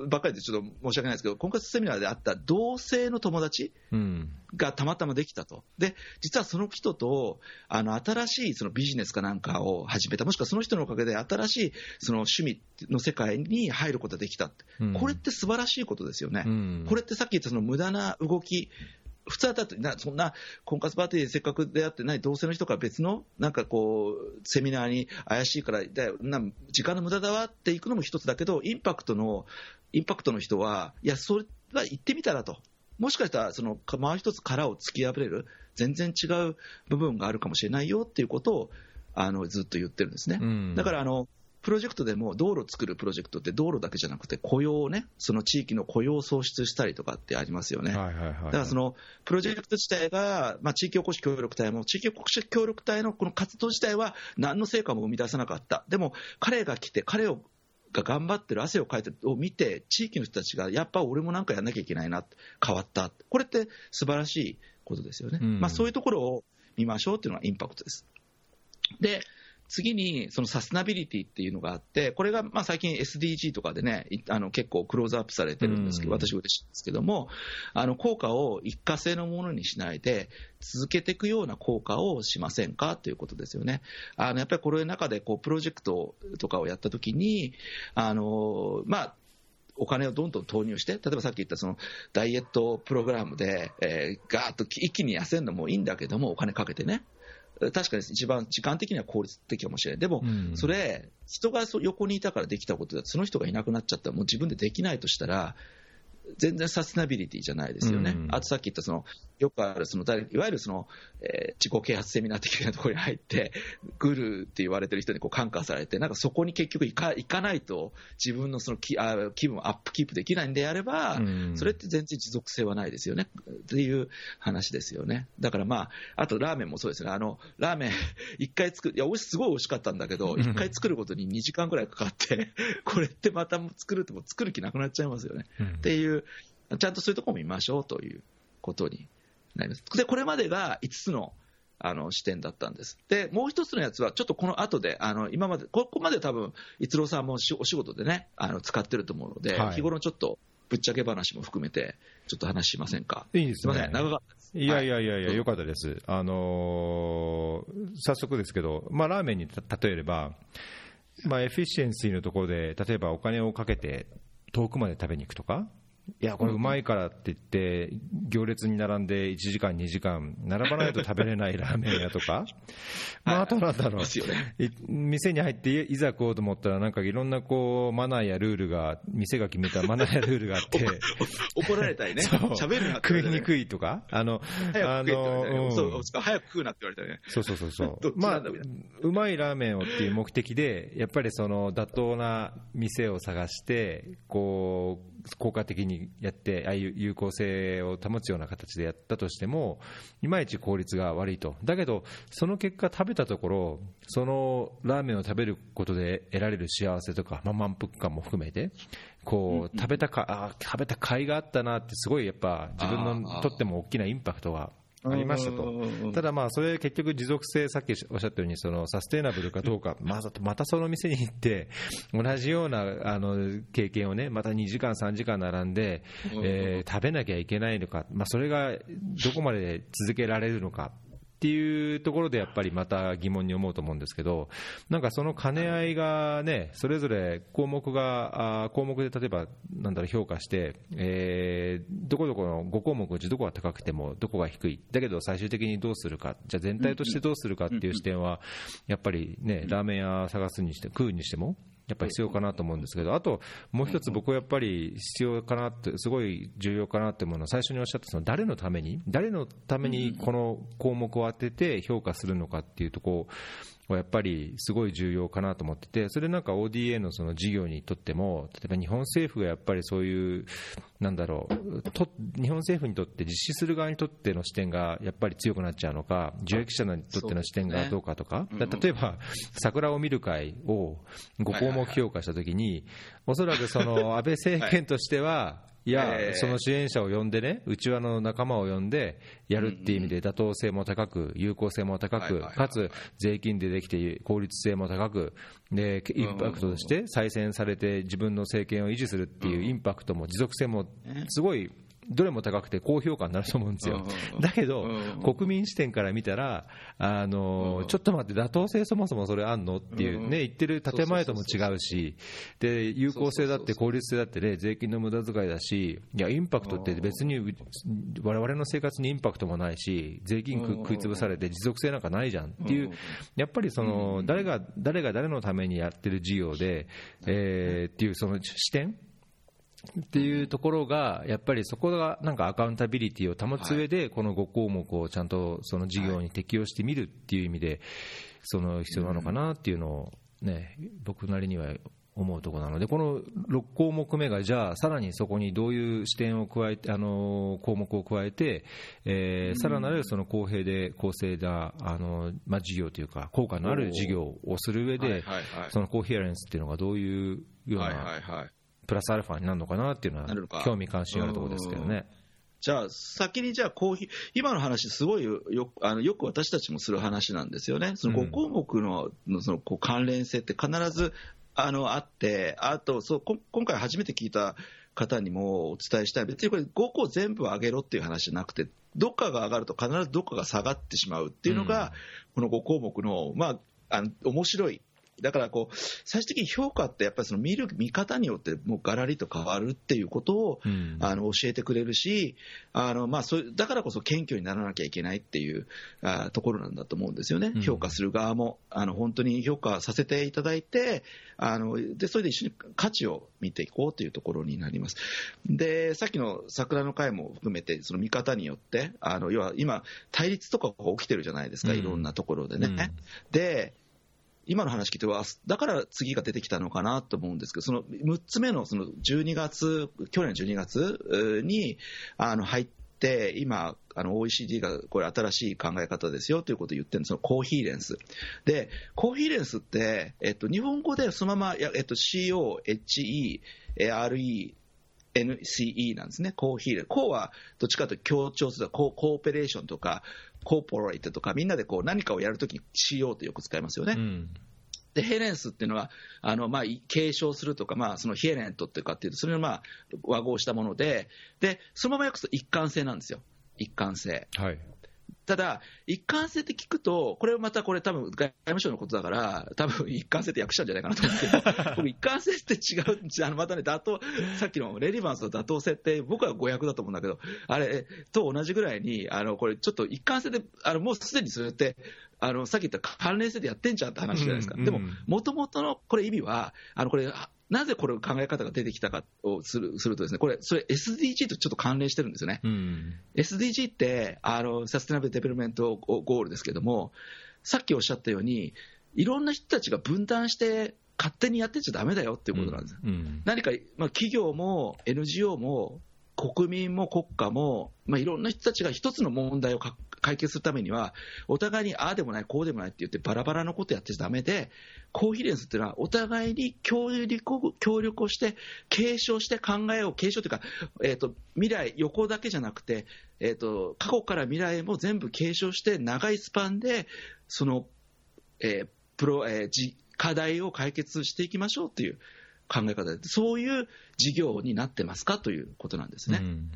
ばっかりでちょっと申し訳ないですけど、婚活セミナーであった同性の友達うん。がたまたまできたと。で、実はその人と、あの、新しいそのビジネスかなんかを始めた、もしくはその人のおかげで新しいその趣味の世界に入ることができた。うんこれって素晴らしいことですよね。うんこれってさっき言ったその無駄な動き、普通はだってな、そんな婚活パーティーでせっかく出会ってない同性の人から別の、なんかこう、セミナーに怪しいから、だよな時間の無駄だわって行くのも一つだけど、インパクトの、インパクトの人は、いや、それは行ってみたらと。もしかしたら、その、もう一つ殻を突き破れる、全然違う部分があるかもしれないよっていうことを、あの、ずっと言ってるんですね。うんだから、あの、プロジェクトでも道路を作るプロジェクトって道路だけじゃなくて雇用をね、その地域の雇用を創出したりとかってありますよね。はいはいはい。だからそのプロジェクト自体が、まあ、地域おこし協力隊も、地域おこし協力隊のこの活動自体は何の成果も生み出さなかった。でも彼が来て、彼をが頑張ってる、汗をかいてるを見て、地域の人たちが、やっぱ俺もなんかやんなきゃいけないな、変わった。これって素晴らしいことですよね。うんまあ、そういうところを見ましょうっていうのがインパクトです。で、次にそのサスナビリティっていうのがあって、これがまあ最近 SDG とかでね、いあの結構クローズアップされてるんですけど、うん私は嬉しいんですけども、あの効果を一過性のものにしないで、続けていくような効果をしませんかということですよね。あのやっぱりこれの中でこうプロジェクトとかをやったときに、あのまあ、お金をどんどん投入して、例えばさっき言ったそのダイエットプログラムで、えー、ガーッと一気に痩せるのもいいんだけども、お金かけてね。確かに一番時間的には効率的かもしれない。でも、うんそれ、人がそ横にいたからできたことだその人がいなくなっちゃったら、もう自分でできないとしたら、全然サステナビリティじゃないですよね。うんあとさっき言ったその、よくあるその、いわゆるその、えー自己啓発セミナー的なところに入って、グルーって言われてる人にこう感化されて、なんかそこに結局行か行かないと、自分のその気あ気分をアップキープできないんであれば、うんそれって全然持続性はないですよね。っていう話ですよね。だからまあ、あとラーメンもそうですね。あの、ラーメン 一回作る、いや、すごい美味しかったんだけど、うん一回作ることに2時間ぐらいかかって、これってまた作るっても作る気なくなっちゃいますよね。うんっていう、ちゃんとそういうところも見ましょうということになります。で、これまでが5つのあの視点だったんです。で、もう一つのやつは、ちょっとこの後で、あの今まで、ここまで多分、逸郎さんもしお仕事でね、あの使ってると思うので、はい日頃ちょっとぶっちゃけ話も含めて、ちょっと話しませんか？いいですね。すみません、長かったです。いやいはやいやいや、はいよかったです。あのー早速ですけど、まあ、ラーメンにた例えれば、まあ、エフィシエンシーのところで、例えばお金をかけて遠くまで食べに行くとか、いや、これうまいからって言って、行列に並んで1時間、2時間、並ばないと食べれない ラーメン屋とか、まあ、あとなんだろう。店に入っていいざ食おうと思ったら、なんかいろんなこうマナーやルールが、店が決めたマナーやルールがあって、怒られたりね、喋るな食いにくいとか、あの、早く食うなって言われたりね。そうそうそうそう、まあうまいラーメンをっていう目的で、やっぱりその妥当な店を探して、こう効果的にやって、ああいう有効性を保つような形でやったとしても、いまいち効率が悪いと、だけど、その結果、食べたところ、そのラーメンを食べることで得られる幸せとか、まあ、満腹感も含めて、こう食べたかあー食べた甲斐があったなって、すごいやっぱ、自分のとっても大きなインパクトがありましたと。ただまあそれ結局持続性さっきおっしゃったようにそのサステイナブルかどうか またまたその店に行って同じようなあの経験をねまた2時間3時間並んで、えー食べなきゃいけないのか、まあ、それがどこまで続けられるのかっていうところでやっぱりまた疑問に思うと思うんですけど、なんかその兼ね合いがね、それぞれ項目が、あ項目で例えば、なんだろう、評価して、えーどこどこの5項目うちどこが高くてもどこが低い、だけど最終的にどうするか、じゃあ全体としてどうするかっていう視点は、やっぱりね、ラーメン屋探すにして、食うにしても、やっぱり必要かなと思うんですけど、あともう一つ、僕はやっぱり必要かなって、すごい重要かなって思うのは、最初におっしゃったその誰のために、誰のためにこの項目を当てて評価するのかっていうところはやっぱりすごい重要かなと思ってて、それなんか ODA のその事業にとっても、例えば日本政府がやっぱりそういう、なんだろう、と日本政府にとって、実施する側にとっての視点がやっぱり強くなっちゃうのか、受益者にとっての視点がどうかとか、ね。だ例えば、桜を見る会を5項目評価したときに、おそらくその安倍政権としては、いやええ、その支援者を呼んでね、うちわの仲間を呼んでやるっていう意味で妥当性も高く、有効性も高くかつ税金でできて効率性も高く、でインパクトとして再選されて自分の政権を維持するっていうインパクトも持続性もすごい。どれも高くて高評価になると思うんですよ。うん。だけどうん、国民視点から見たら、あのちょっと待って、妥当性そもそもそれあんの？っていうね、言ってる建前とも違うし、で有効性だって効率性だってね、税金の無駄遣いだし、いや、インパクトって別に我々の生活にインパクトもないし、税金食食い潰されて持続性なんかないじゃんっていう、やっぱりその誰が誰が誰のためにやってる事業で、えーっていうその視点っていうところが、やっぱりそこがなんかアカウンタビリティを保つ上で、この5項目をちゃんとその事業に適用してみるっていう意味で、その必要なのかなっていうのを、ね、僕なりには思うところなので、この6項目目が、じゃあ、さらにそこにどういう視点を加えて、あの項目を加えて、えーさらなるその公平で公正なあの、まあ、事業というか、効果のある事業をする上で、そのコーヒアレンスっていうのがどういうようはいな。プラスアルファになるのかなっていうのは興味関心あるところですけどね。じゃあ、先にじゃあコーヒー、今の話、すごいよよあのよく私たちもする話なんですよね、そのうん。5項目の,、のそのこう関連性って必ずあのあって、あとそうこ今回初めて聞いた方にもお伝えしたい、別にこれ、5個全部上げろっていう話じゃなくて、どっかが上がると必ずどっかが下がってしまうっていうのが、この5項目の、まあ、あの面白い。だからこう最終的に評価ってやっぱりその見る見方によってもうガラリと変わるっていうことをうん。あの教えてくれるし、あのまあ、そうだからこそ謙虚にならなきゃいけないっていうあところなんだと思うんですよね、うん。評価する側もあの本当に評価させていただいてあので、それで一緒に価値を見ていこうというところになります。でさっきの桜の会も含めて、その見方によって、あの要は今、対立とかが起きてるじゃないですか、うん。いろんなところでね。うん。で今の話聞いては、だから次が出てきたのかなと思うんですけど、その6つ目のその12月、去年12月にあの入って、今、あの OECD がこれ、新しい考え方ですよということを言ってるんです、そのコーヒーレンス。で、コーヒーレンスって、えっと、日本語でそのまま、えっと、COHE、RE、NCE なんですね、コーヒーレンス。コーはどっちかというと強調するココーペレーションとか、コーポレートとか、みんなでこう何かをやるときに CO ってよく使いますよね。うんで、ヘレンスっていうのは、あの、まあ、い継承するとか、まあ、そのヒエレントっていうかっていうと、それをまあ、和合したもので、で、そのまま訳すと一貫性なんですよ。一貫性。はいただ、一貫性って聞くと、これまたこれ、多分外務省のことだから、多分一貫性って訳したんじゃないかなと思うんですけど、僕、一貫性って違う、あのまたね、妥当、さっきのレリバンスの妥当性って、僕は誤訳だと思うんだけど、あれと同じぐらいに、あのこれ、ちょっと一貫性で、あのもうすでにそれって、あのさっき言った関連性でやってんじゃんって話じゃないですか。うんでも、もともとのこれ意味は、あのこれ、なぜこれ考え方が出てきたかをするするとですね、これ、それ SDG とちょっと関連してるんですよね。うん、SDG ってあのサステナブル・デベロメント・ゴールですけども、さっきおっしゃったように、いろんな人たちが分断して、勝手にやってちゃだめだよっていうことなんです。うん、何か、まあ、企業も NGO も国民も国家も、まあ、いろんな人たちが一つの問題をか解決するためには、お互いにああでもない、こうでもないって言って、バラバラのことやってちゃだめで、コーヒーレンスっていうのは、お互いに協力を協力をして、継承して考えを、継承というか、えー、と未来、横だけじゃなくて、えー、と、過去から未来も全部継承して、長いスパンで、その、えープロえーじ課題を解決していきましょうっていう考え方で、そういう事業になってますかということなんですね。うん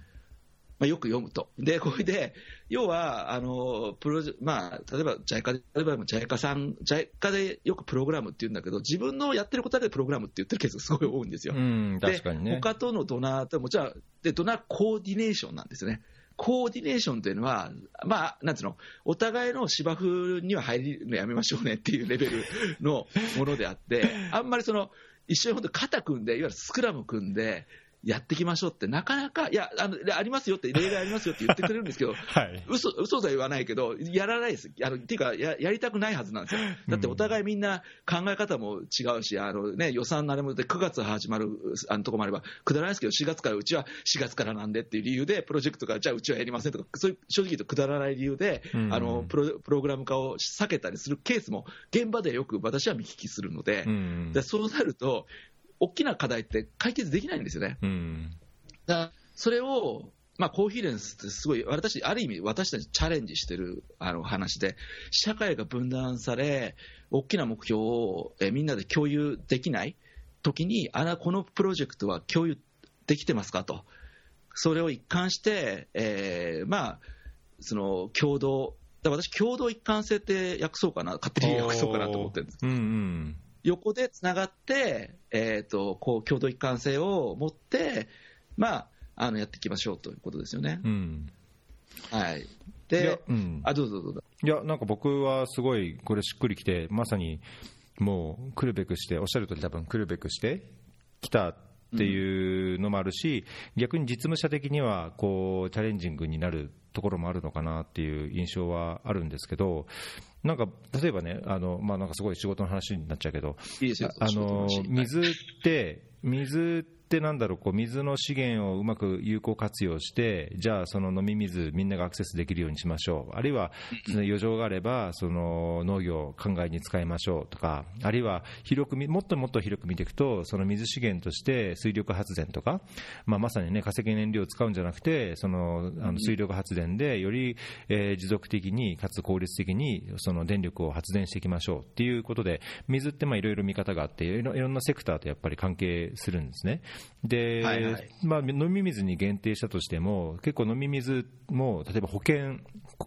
まあ、よく読むと。で、これで、要は、あの、プロジェまあ、例えば、JICA で、例えば、JICA さん、JICA でよくプログラムって言うんだけど、自分のやってることだけでプログラムって言ってるケースがすごい多いんですよ。うん、で確かにね。他とのドナーとも、じゃあ、で、ドナーコーディネーションなんですね。コーディネーションというのは、まあ、なんつうの、お互いの芝生には入るのやめましょうねっていうレベルのものであって、あんまりその、一緒に本当肩組んで、いわゆるスクラム組んで、やっていきましょうって、なかなか、いや、あのありますよって、例外ありますよって言ってくれるんですけど、はい。嘘嘘とは言わないけど、やらないです、あのっていうかや、やりたくないはずなんですよ、だってお互いみんな考え方も違うし、あのね、予算のあれもで9月始まるあのとこもあれば、くだらないですけど、4月からうちは4月からなんでっていう理由で、プロジェクトがじゃあうちはやりませんとか、そういう正直言うとくだらない理由で、うん。あのプロプログラム化を避けたりするケースも、現場でよく私は見聞きするので、うん。でそうなると、大きな課題って解決できないんですよね。うんだそれを、まあ、コーヒーレンスってすごい、私、ある意味、私たちチャレンジしてるあの話で、社会が分断され、大きな目標をえみんなで共有できない時に、あら、このプロジェクトは共有できてますかと、それを一貫して、えーまあ、その共同、だ私、共同一貫性って訳そうかな、勝手に訳そうかなと思ってるんです。うんうん横でつながって、えー、とこう共同一貫性を持って、まあ、あのやっていきましょうということですよね。うんはい、で、うんあどうぞどうぞ。いや、なんか僕はすごいこれしっくりきて、まさにもう来るべくして、おっしゃる通り、多分来るべくして来たっていうのもあるし、逆に実務者的にはこうチャレンジングになるところもあるのかなっていう印象はあるんですけど、なんか例えばね、あのまあ、なんかすごい仕事の話になっちゃうけど、いいあの話。水って、水ってなんだろう、こう水の資源をうまく有効活用して、じゃあ、その飲み水、みんながアクセスできるようにしましょう、あるいは余剰があれば、その農業、考えに使いましょうとか、あるいは広く、もっともっと広く見ていくと、その水資源として水力発電とか、まあ、まさにね、化石燃料を使うんじゃなくて、そのあの水力発電でより、えー持続的に、かつ効率的にその電力を発電していきましょうっていうことで、水っていろいろ見方があって、いろんなセクターとやっぱり関係するんですね。で、はいはい。まあ、飲み水に限定したとしても、結構飲み水も、例えば保健、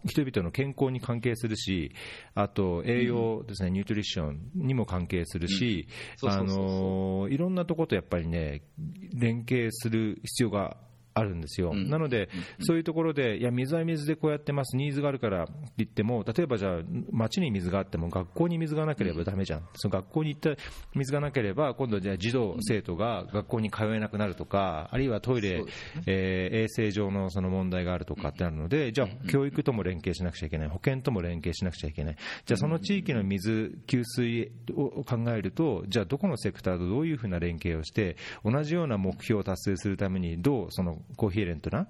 人々の健康に関係するし、あと栄養ですね、ニュートリションにも関係するし、いろんなところとやっぱりね、連携する必要があるんですよ、うん。なので、そういうところで、いや、水は水でこうやってます、ニーズがあるからって言っても、例えばじゃあ、町に水があっても、学校に水がなければだめじゃん、その学校に行った水がなければ、今度、じゃあ児童、生徒が学校に通えなくなるとか、あるいはトイレね、えー衛生上のその問題があるとかってなるので、じゃあ、教育とも連携しなくちゃいけない、保健とも連携しなくちゃいけない、じゃあ、その地域の水、給水を考えると、じゃあ、どこのセクターとどういうふうな連携をして、同じような目標を達成するために、どうそのコーヒーレントな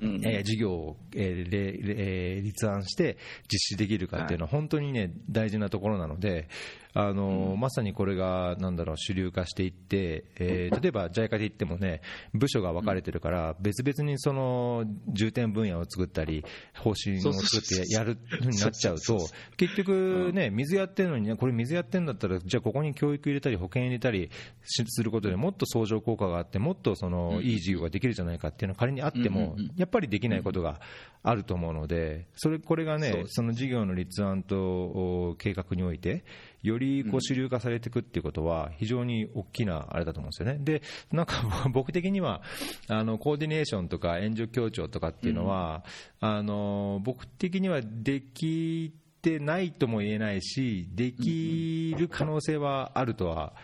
うん。えー事業を、えーえー立案して実施できるかっていうのは本当にね大事なところなので、あのまさにこれがなんだろう主流化していって、えー、例えば JICA で言ってもね、部署が分かれてるから、別々にその重点分野を作ったり、方針を作ってやるふうになっちゃうと、結局ね、水やってるのに、これ水やってんだったら、じゃあここに教育入れたり、保険入れたりすることでもっと相乗効果があって、もっとそのいい授業ができるじゃないかっていうのは仮にあっても、やっぱりできないことがあると思うので、それこれがね、その事業の立案と計画において、よりこう主流化されていくっていうことは、非常に大きなあれだと思うんですよね。で、なんか 僕的には、あのコーディネーションとか援助協調とかっていうのは、あの僕的にはできてないとも言えないし、できる可能性はあるとは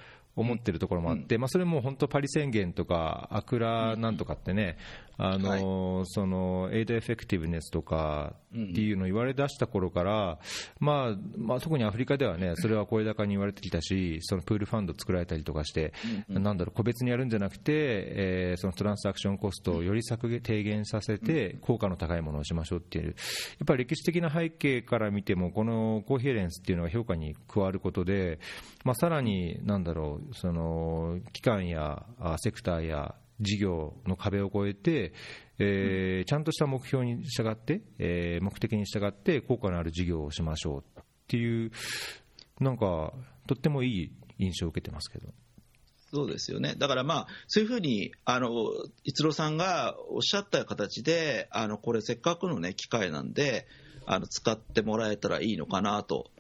思ってるところもあって、まあ、それも本当、パリ宣言とか、アクラなんとかってね、あの、その aid effectiveness とかっていうのを言われ出した頃から、まあまあ、特にアフリカではね、それは声高に言われてきたし、その pool fund 作られたりとかして、なんだろう、個別にやるんじゃなくて、えー、そのトランスアクションコストをより削減低減させて、効果の高いものをしましょうっていう、やっぱり歴史的な背景から見ても、このコーヒーレンスっていうのが評価に加わることで、まあ、さらに、なんだろう、その機関やセクターや事業の壁を越えて、えー、ちゃんとした目標に従って、えー、目的に従って効果のある事業をしましょうっていう、なんか、とってもいい印象を受けてますけど。そうですよね。だからまあ、そういうふうに、あの、逸郎さんがおっしゃった形で、あの、これせっかくのね、機会なんで、あの、使ってもらえたらいいのかなと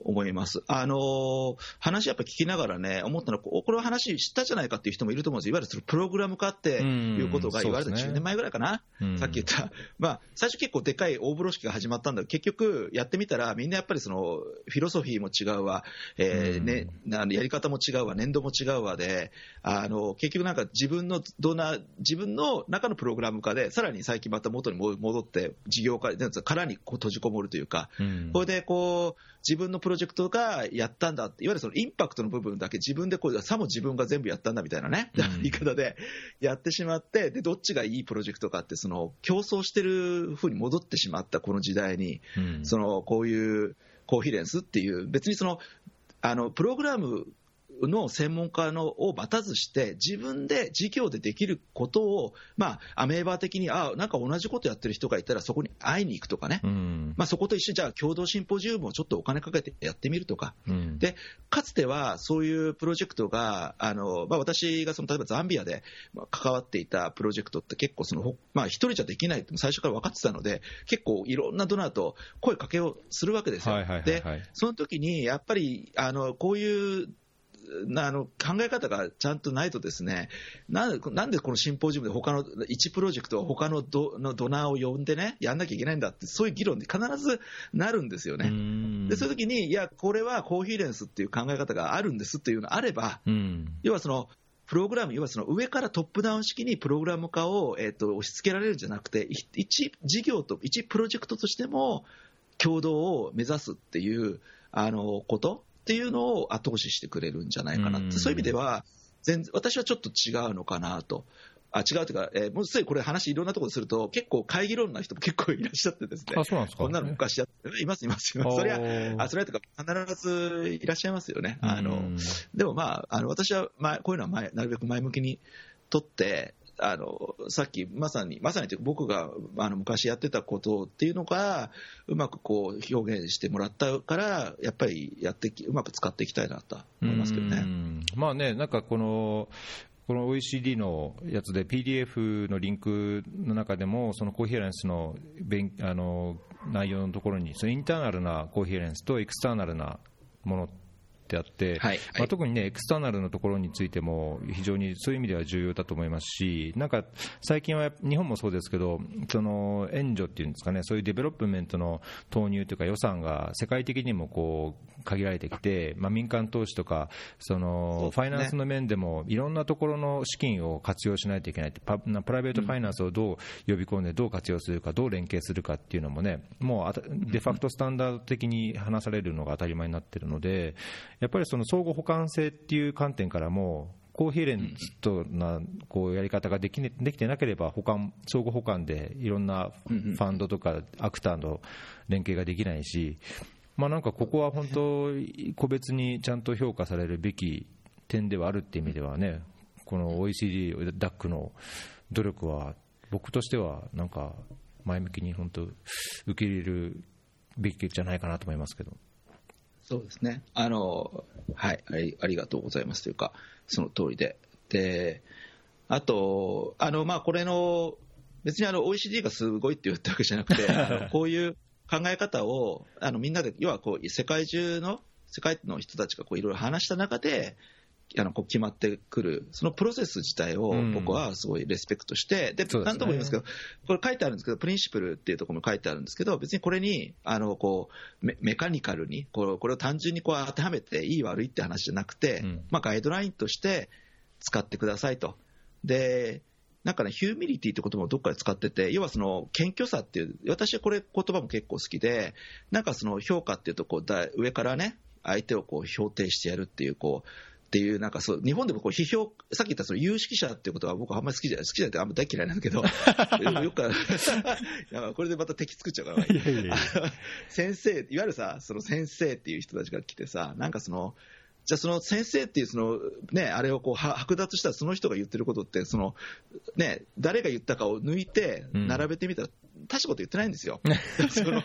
思います。あのー、話やっぱ聞きながらね、思ったのは、これは話知ったじゃないかっていう人もいると思うんですいわゆるそのプログラム化っていうことが言われた10年前ぐらいかな、さっき言った、まあ、最初結構でかい大風呂敷が始まったんだけど、結局やってみたら、みんなやっぱりそのフィロソフィーも違うわ、えーね、やり方も違うわ、年度も違うわで、あの結局なんか自分のどんな、自分の中のプログラム化で、さらに最近また元に戻って、事業化、殻にこう閉じこもるというか、これでこう、自分のプロジェクトがやったんだって、いわゆるそのインパクトの部分だけ自分でこう、さも自分が全部やったんだみたいなね、うん、言い方でやってしまって、で、どっちがいいプロジェクトかって、その競争してるふうに戻ってしまったこの時代に、うん、そのこういうコーヒーレンスっていう、別にその、あのプログラムの専門家のを待たずして、自分で事業でできることを、まあ、アメーバー的に、あなんか同じことやってる人がいたら、そこに会いに行くとかね、うん、まあ、そこと一緒にじゃあ、共同シンポジウムをちょっとお金かけてやってみるとか、うん、でかつてはそういうプロジェクトが、あのまあ、私がその例えばザンビアで関わっていたプロジェクトって、結構その、まあ、一人じゃできないって最初から分かってたので、結構いろんなドナーと声かけをするわけですよ。でその時にやっぱりあのこういうあの考え方がちゃんとないとですねなんなんでこのシンポジウムで他の1プロジェクト他のドのドナーを呼んでねやんなきゃいけないんだってそういう議論に必ずなるんですよね。でそういう時にいやこれはコーヒーレンスっていう考え方があるんですっていうのがあれば要はそのプログラム、要はその上からトップダウン式にプログラム化を、えーと、押し付けられるんじゃなくて、一事業と、一プロジェクトとしても共同を目指すっていうあのことっていうのを後押ししてくれるんじゃないかなって、そういう意味では、全然私はちょっと違うのかなと。あ違うというか、えー、もうすでにこれ話いろんなところですると、結構会議論な人も結構いらっしゃってですね。あ、そうなんですかこんなの昔やって、いますいますよ。そりゃ、あ、それはとか必ずいらっしゃいますよね。あの、でもまあ、あの、私は前、こういうのは前、なるべく前向きにとって、あのさっきまさに、まさに僕があの昔やってたことっていうのが、うまくこう表現してもらったから、やっぱりやってうまく使っていきたいなと思いますけどね。まあね、なんかこのこの OECD のやつで PDF のリンクの中でもそのコーヒーレンスの勉あの内容のところにそのインターナルなコーヒーレンスとエクスターナルなものってあって、はいまあ、特にね、 external のところについても、非常にそういう意味では重要だと思いますし、なんか最近は日本もそうですけど、その援助っていうんですかね、そういう development の投入というか、予算が世界的にもこう限られてきて、まあ、民間投資とか、そのファイナンスの面でも、いろんなところの資金を活用しないといけない private finance をどう呼び込んで、どう活用するか、どう連携するかっていうのもね、もうデファクトスタンダード的に話されるのが当たり前になっているので、やっぱりその相互補完性っていう観点からも、コーヒーレンズとなこうやり方ができ,、ね、できてなければ補完、相互補完でいろんなファンドとかアクターの連携ができないし、まあ、なんかここは本当、個別にちゃんと評価されるべき点ではあるっていう意味ではね、この OECD、DAC の努力は、僕としてはなんか前向きに本当、受け入れるべきじゃないかなと思いますけど。そうですね。あの、はい、ありがとうございますというか、その通りで。で、あと、あの、まあ、これの、別にあの、OECD がすごいって言ったわけじゃなくて、こういう考え方を、あの、みんなで、要はこう、世界中の、世界の人たちがこういろいろ話した中で、あのこう決まってくる、そのプロセス自体を僕はすごいレスペクトして、で、何度も言いますけど、これ書いてあるんですけど、プリンシプルっていうところも書いてあるんですけど、別にこれに、あの、こう、メメカニカルに、これこれを単純にこう当てはめていい悪いって話じゃなくて、まあガイドラインとして使ってくださいと。で、なんかね、ヒューミリティって言葉もどっかで使ってて、要はその謙虚さっていう、私はこれ言葉も結構好きで、なんかその評価っていうとこうだ、上からね、相手をこう評定してやるっていう、こう、っていう、なんかそう、日本でもこう批評、さっき言ったその有識者っていうことは僕はあんまり好きじゃない、好きじゃないってあんまり大嫌いなんだけど、よく、これでまた敵作っちゃうから、いやいや。先生、いわゆるさ、その先生っていう人たちが来てさ、なんかその、じゃあその先生っていうその、ね、あれをこう剥奪したその人が言ってることってその、ね、誰が言ったかを抜いて並べてみたら、大したこと言ってないんですよ。その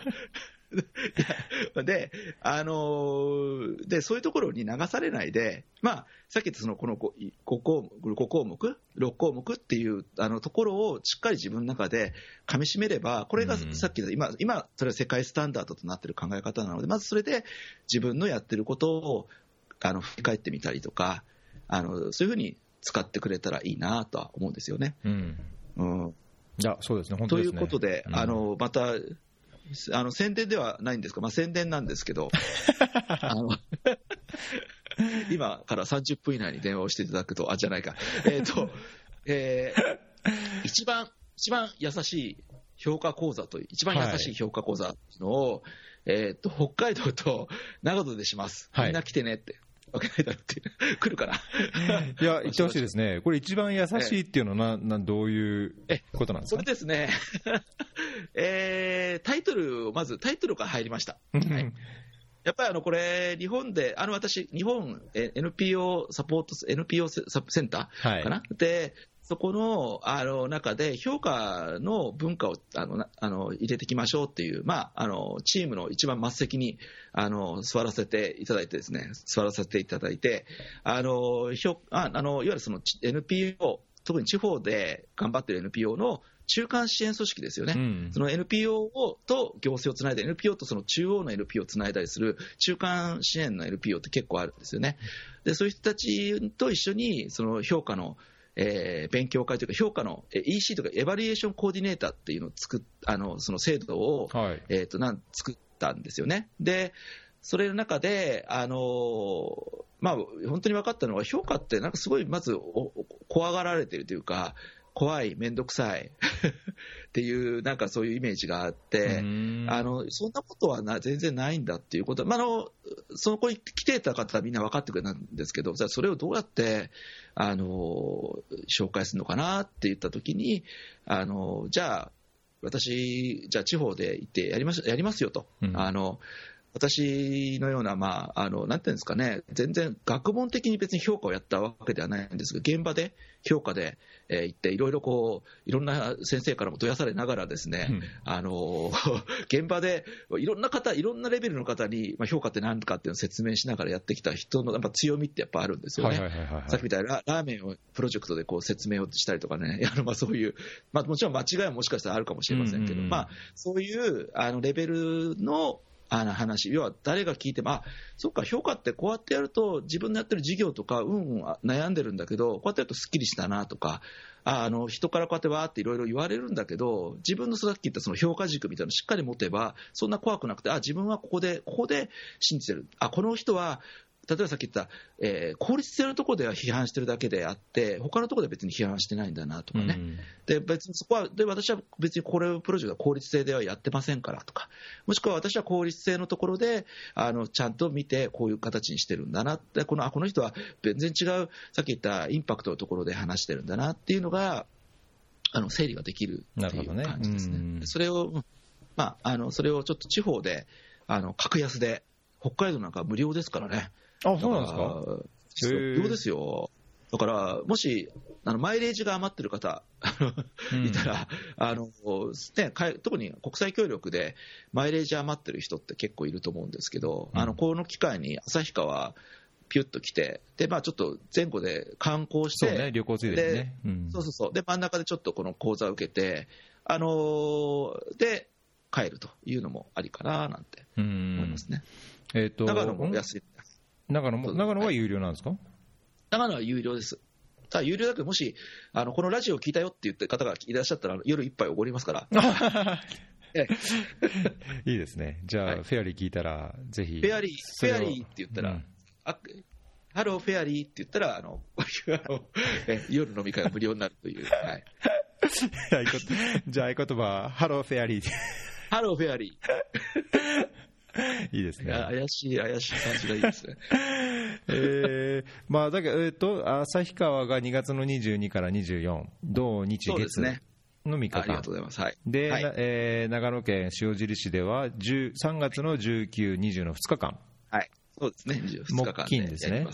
で、あのー、で、そういうところに流されないで、まあ、さっき言ったその、この 5, 項5項目、6項目っていうあのところをしっかり自分の中でかみしめれば、これがさっき言った、今、今、それは世界スタンダードとなっている考え方なので、まずそれで自分のやってることをあの振り返ってみたりとか、あのそういうふうに使ってくれたらいいなとは思うんですよね。うん、うん、いやそうですね、ということで、うん、あのまたあの宣伝ではないんですか、まあ、宣伝なんですけど、今から30分以内に電話をしていただくと、あ、じゃないか、えっ、ー、と、えー、一番、一番優しい評価講座という、一番優しい評価講座のを、はい、えっ、ー、と、北海道と長野でします。みんな来てねって。わけないだろって来るかないや、言ってほしいですね、これ、一番優しいっていうのはな、などういうことなんですか？それですね、えー、タイトルを、まずタイトルが入りました。はい。やっぱりあのこれ、日本で、あの私、日本 NPO サポート、NPO センターかな、はい、で、そこのあの中で評価の文化をあのあの入れていきましょうっていう、まあ、あのチームの一番末席にあの座らせていただいてですね、座らせていただいて、あの評ああのいわゆるその NPO、特に地方で頑張っている NPO の中間支援組織ですよね、うん、その NPO をと行政をつないで、NPO とその中央の NPO をつないだりする中間支援の NPO って結構あるんですよね。でそういう人たちと一緒にその評価のえー、勉強会というか評価の、えー、EC とかエバリエーションコーディネーターっていうのを作っあのその制度を、はい、えーと、なん作ったんですよね。でそれの中で、あのー、まあ、本当に分かったのは、評価ってなんかすごいまず怖がられてるというか、怖い、面倒くさい。っていう、なんかそういうイメージがあって、あのそんなことはな全然ないんだっていうこと、まあ、あのその子に来てた方はみんな分かってくれたんですけど、じゃあそれをどうやってあの紹介するのかなって言ったときに、あのじゃあ、私、じゃあ地方で行ってやりますやりますよと。あの私のような、まあ、あの、なんていうんですかね、全然学問的に別に評価をやったわけではないんですが、現場で評価で、えー、行って、いろいろこう、いろんな先生からも問やされながらですね、うん、あの、現場でいろんな方、いろんなレベルの方に、まあ、評価って何かっていうのを説明しながらやってきた人のやっぱ強みってやっぱあるんですよね。さっきみたいなラーメンをプロジェクトでこう説明をしたりとかね、あのまあそういう、まあもちろん間違いはもしかしたらあるかもしれませんけど、まあそういうあのレベルのあの話、要は誰が聞いても、あそっか、評価ってこうやってやると、自分のやってる事業とか、うん、うん、悩んでるんだけど、こうやってやるとすっきりしたなとか、ああの人からこうやってわーっていろいろ言われるんだけど、自分のさっき言ったその評価軸みたいなのをしっかり持てば、そんな怖くなくて、あ自分はここで、ここで信じてる、あこの人は例えばさっき言った、えー、効率性のところでは批判してるだけであって、他のところでは別に批判してないんだなとかね、うん、で別にそこはで、私は別にこれプロジェクトは効率性ではやってませんからとか、もしくは私は効率性のところであのちゃんと見て、こういう形にしてるんだなって、このあこの人は全然違う、さっき言ったインパクトのところで話してるんだなっていうのが、あの整理ができるっていう感じですね。ね。それをまあ、あのそれをちょっと地方であの格安で、北海道なんか無料ですからね。あ、そうなんですか？無料ですよ。だから、もし、あのマイレージが余ってる方いたら、あのね、特に国際協力でマイレージ余ってる人って結構いると思うんですけど、うんあのこの機会に旭川、ピュッと来て、でまあ、ちょっと前後で観光して、そうね、旅行ついでにね。うんそうそうそう。で、真ん中でちょっとこの講座を受けて、あのーで、帰るというのもありかななんてう思いんますね。えっと、長野も安い。長野も長野は有料なんですか？長野は有料です。ただ有料だけど、もし、あの、このラジオを聞いたよって言って方がいらっしゃったら、夜一杯おごりますから。ええいいですね。じゃあ、はいフェアリー聞いたら、ぜひ。フェアリー、フェアリーって言ったら、うんあハローフェアリーって言ったら、あの、夜飲み会が無料になるという。はい。じゃあ、合言葉、ハローフェアリー。ハローフェアリいいですね。怪しい、怪しい感じがいいですね。えー、まあ、だけど、えっ、と、旭川が2月の22から24、土日月。の3日間ありがと。うございます。はい。で、はいなえー長野県塩尻市では10 3月の19、20の2日間、はい。そうですね。22日間木金ですね。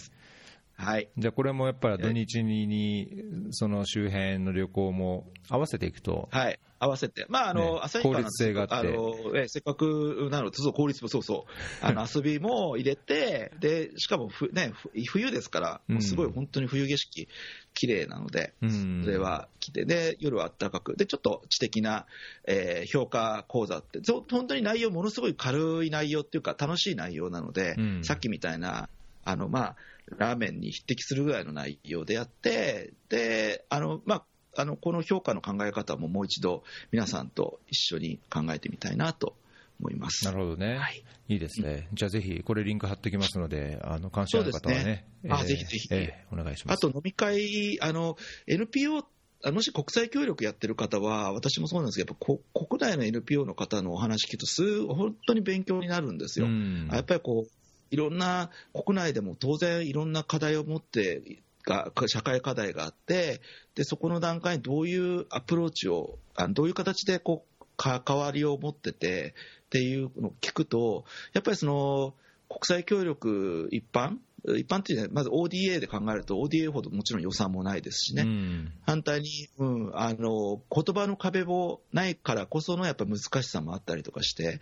はい。じゃあこれもやっぱり土日ににその周辺の旅行も合わせていくと、はい。合わせて。まあ、あの、ね旭川なん効率性があってあの、えせっかくなので、そう、効率もそうそう。あの、遊びも入れて、で、しかもふ、ね、ふ冬ですから、すごいうん本当に冬景色、綺麗なので、うんそれは来て、で、夜は暖かく、で、ちょっと知的な、えー評価講座って、本当に内容、ものすごい軽い内容っていうか、楽しい内容なので、うんさっきみたいな、あの、まあ、ラーメンに匹敵するぐらいの内容でやって、で、あの、まあ、あの、この評価の考え方ももう一度皆さんと一緒に考えてみたいなと思います。なるほどね、はいい、いですね、じゃあぜひ、これ、リンク貼っておきますので、あの関心ある方はね、ねあぜひぜひえーお願いします。あと飲み会、あの、NPO、あもし国際協力やってる方は、私もそうなんですけど、やっぱこ国内の NPO の方のお話聞くと、す本当に勉強になるんですよ。うんやっぱりこう、いろんな、国内でも当然いろんな課題を持って、が社会課題があってで、そこの段階にどういうアプローチを、あどういう形でこう関わりを持っててっていうのを聞くと、やっぱりその国際協力一般一般っていうのは、まず ODA で考えると、ODA ほどもちろん予算もないですしね、うん。反対に、うん、あの言葉の壁もないからこそのやっぱ難しさもあったりとかして、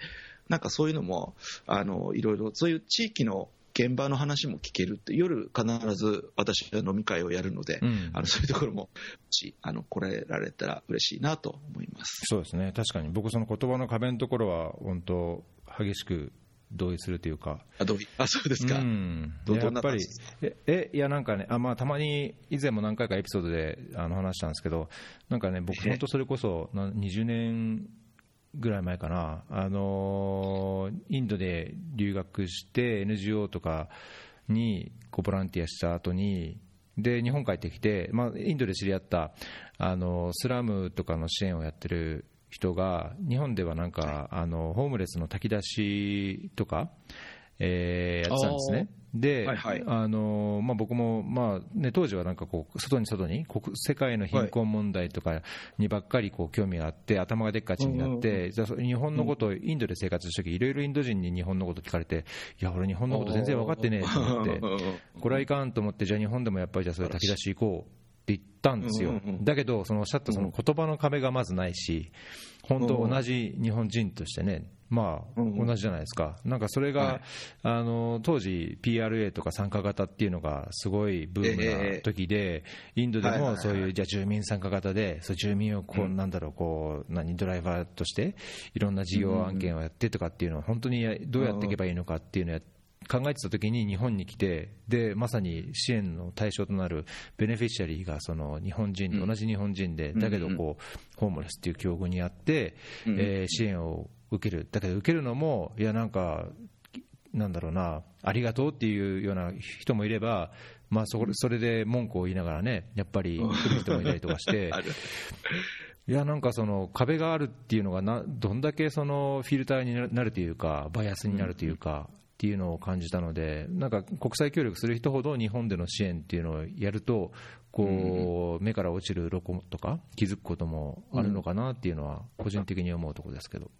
なんかそういうのもあのいろいろ、そういう地域の現場の話も聞けるって、夜必ず私は飲み会をやるので、うん。あのそういうところもあの来られたら嬉しいなと思います。そうですね、確かに。僕、その言葉の壁のところは、本当、激しく同意するというか。ああそうですか、うん、やっぱりえ、えいや、なんかね、あまあ、たまに以前も何回かエピソードであの話したんですけど、なんかね、僕、え本当、それこそな20年ぐらい前かな、あのーインドで留学して、NGO とかにこうボランティアした後に、で日本帰ってきて、まあ、インドで知り合ったあのスラムとかの支援をやってる人が、日本ではなんか、あのホームレスの炊き出しとか、えーやってたんですね。で、はいはい。あのまあ、僕も、まあね、当時はなんかこう外に外に国世界の貧困問題とかにばっかりこう興味があって、頭がでっかちになって、日本のことをインドで生活した時いろいろインド人に日本のこと聞かれて、いや、俺、日本のこと全然分かってねえと思って、これはいかんと思って、じゃあ日本でもやっぱりじゃあそれ炊き出し行こうって言ったんですよ。だけど、そのおっしゃったその言葉の壁がまずないし、本当、同じ日本人としてね、まあ、同じじゃないですか、なんかそれが、はい。あの当時、PRA とか参加型っていうのがすごいブームな時で、インドでもそういうじゃあ住民参加型で、そう住民をこう、うん。なんだろうこう何、ドライバーとして、いろんな事業案件をやってとかっていうのを、本当にやどうやっていけばいいのかっていうのをや考えてた時に日本に来てでまさに支援の対象となるベネフィシャリーがその日本人、うん。同じ日本人でだけどこう、ホームレスっていう境遇にあって、うん。えー支援を受ける。だけど受けるのもいやなんかなんだろうなありがとうっていうような人もいればまあそれそれで文句を言いながらねやっぱり来る人もいたりとかして いやなんかその壁があるっていうのがなどんだけそのフィルターになるというかバイアスになるというか、っていうのを感じたのでなんか国際協力する人ほど日本での支援っていうのをやるとこう目から落ちる鱗とか気づくこともあるのかなっていうのは個人的に思うところですけど。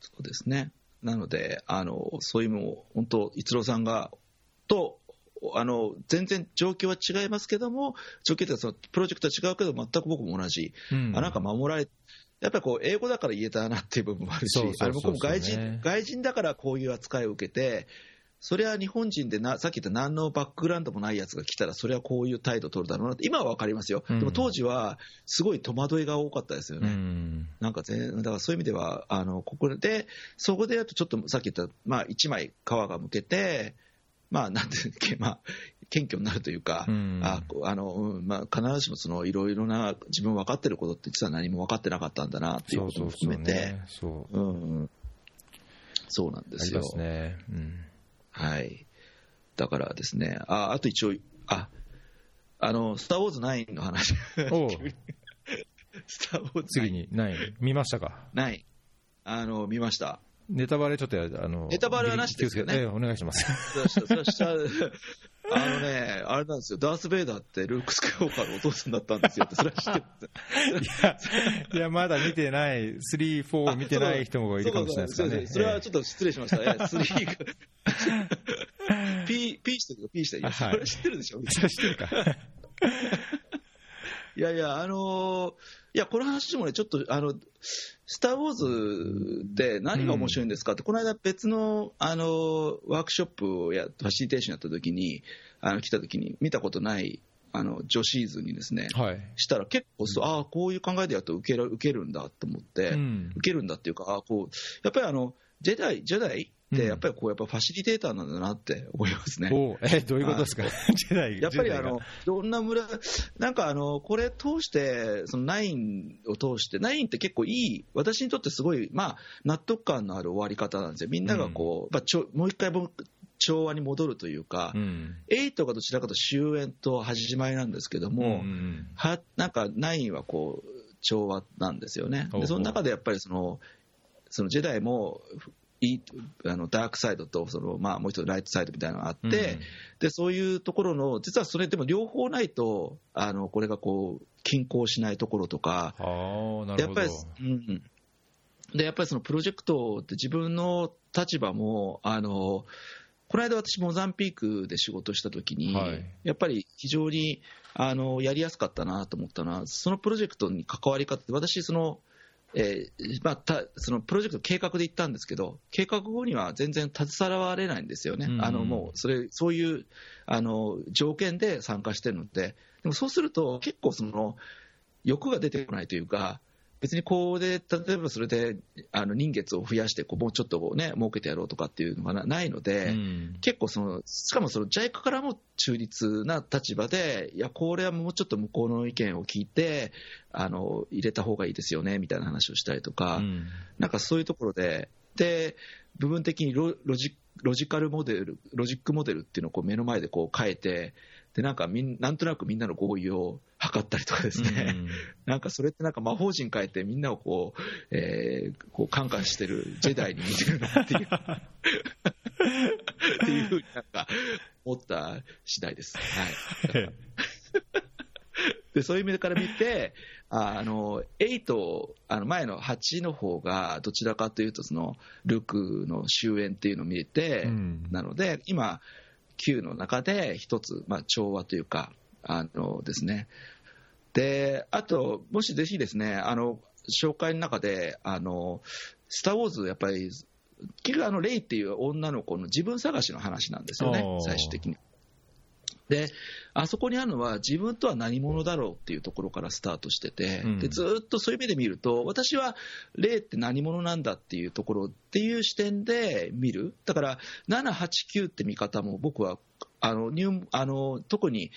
そうですね。なので、あのそういうのを本当、逸郎さんがとあの全然状況は違いますけども、状況というかそのプロジェクトは違うけど、全く僕も同じ、うんあなんか守られやっぱりこう英語だから言えたなっていう部分もあるしあの僕も外ね人外人だからこういう扱いを受けて、それは日本人でな、さっき言った何のバックグラウンドもないやつが来たら、それはこういう態度を取るだろうなって、今は分かりますよ、うん。でも当時はすごい戸惑いが多かったですようね。ん。なんか全だからそういう意味では、あのここで、そこでやるとちょっとさっき言った、まあ、1枚皮がむけて、まあ、なんていうっけ、まあ、謙虚になるというか、うんああのうんまあ、必ずしもそのいろいろな自分分かってることって、実は何も分かってなかったんだなっていうことも含めて、ね。そう。なんですよ。すね。うん。はい。だからですね、ああと一応、ああの、スター・ウォーズ9の話、スター・ウォーズ次に、ない。見ましたか？9、あの見ました。ネタバレちょっとやあの、ネタバレはなしですよねええお願いします。あのね、あれなんですよ、ダース・ベイダーってルーク・スカイウォーカーのお父さんだったんですよって、それは知ってるんですよいや、いやまだ見てない、3、4見てない人もいるかもしれないですね。それはちょっと失礼しました。え3が。P、P してるピーしてる。そはいれは知ってるでしょ。ええ知ってるか。いやいや、あのーいや、この話もね、ちょっと、あの、スター・ウォーズで何が面白いんですかって、この間別の、あのーワークショップをや、ファシリテーションやった時に、あの、来た時に見たことない、あの、女シーズンにですね、はい。したら結構そう、ああ、こういう考えでやると受ける受けるんだと思って、うん。受けるんだっていうか、ああこう、やっぱりあの、ジェダイ、ジェダイって、うんやっぱりこう、やっぱファシリテーターなんだなって思いますね。おうえ、どういうことですか？やっぱりあの、いろんな村、なんかあの、これ通して、そのナインを通して、ナインって結構いい、私にとってすごい、まあ、納得感のある終わり方なんですよ。みんながこう、まあ、ちょもう一回も調和に戻るというか、うん。エイトがどちらかと終焉と始まりなんですけども、うんうんはなんかナインはこう調和なんですよね。でその中でやっぱりそのそのジェダイもあのダークサイドとその、まあ、もう一つライトサイドみたいなのがあって、うん。でそういうところの実はそれでも両方ないとあのこれがこう均衡しないところとかああ、なるほど。やっぱり、うん、でやっぱりそのプロジェクトって自分の立場もあのこの間私モザンピークで仕事した時に、はい。やっぱり非常にあのやりやすかったなと思ったのはそのプロジェクトに関わり方って私そのえーまあ、たそのプロジェクト計画で行ったんですけど計画後には全然携われないんですよね、うん。あのもうそれそういうあの条件で参加してるのででもそうすると結構その欲が出てこないというか別にこうで例えばそれであの人月を増やしてこうもうちょっとこうね儲けてやろうとかっていうのがなないので、うん。結構その、しかもその JICA からも中立な立場で、いや、これはもうちょっと向こうの意見を聞いて、あの入れた方がいいですよねみたいな話をしたりとか、うん。なんかそういうところで、で部分的にロロジロジカルモデル、ロジックモデルっていうのをこう目の前でこう変えて、でなんかみんなんとなくみんなの合意を図ったりとかですね、なんかそれってなんか魔法陣変えてみんなをこう、えーこう感化してるジェダイに似てるなっていう。っていうふうになんか思った次第です。はい。でそういう意味から見て、あの8、あの前の8の方がどちらかというと、そのルークの終焉っていうのを見えて、うんなので、今、9の中で一つ、まあ、調和というか、あのですね。で、あと、もしぜひですね、あの、紹介の中で、あの、スター・ウォーズ、やっぱり、結局あの、レイっていう女の子の自分探しの話なんですよね最終的に。で、あそこにあるのは、自分とは何者だろうっていうところからスタートしてて、うん。でずーっとそういう目で見ると、私は霊って何者なんだっていうところっていう視点で見る、だから7、8、9って見方も僕はあの入あの特に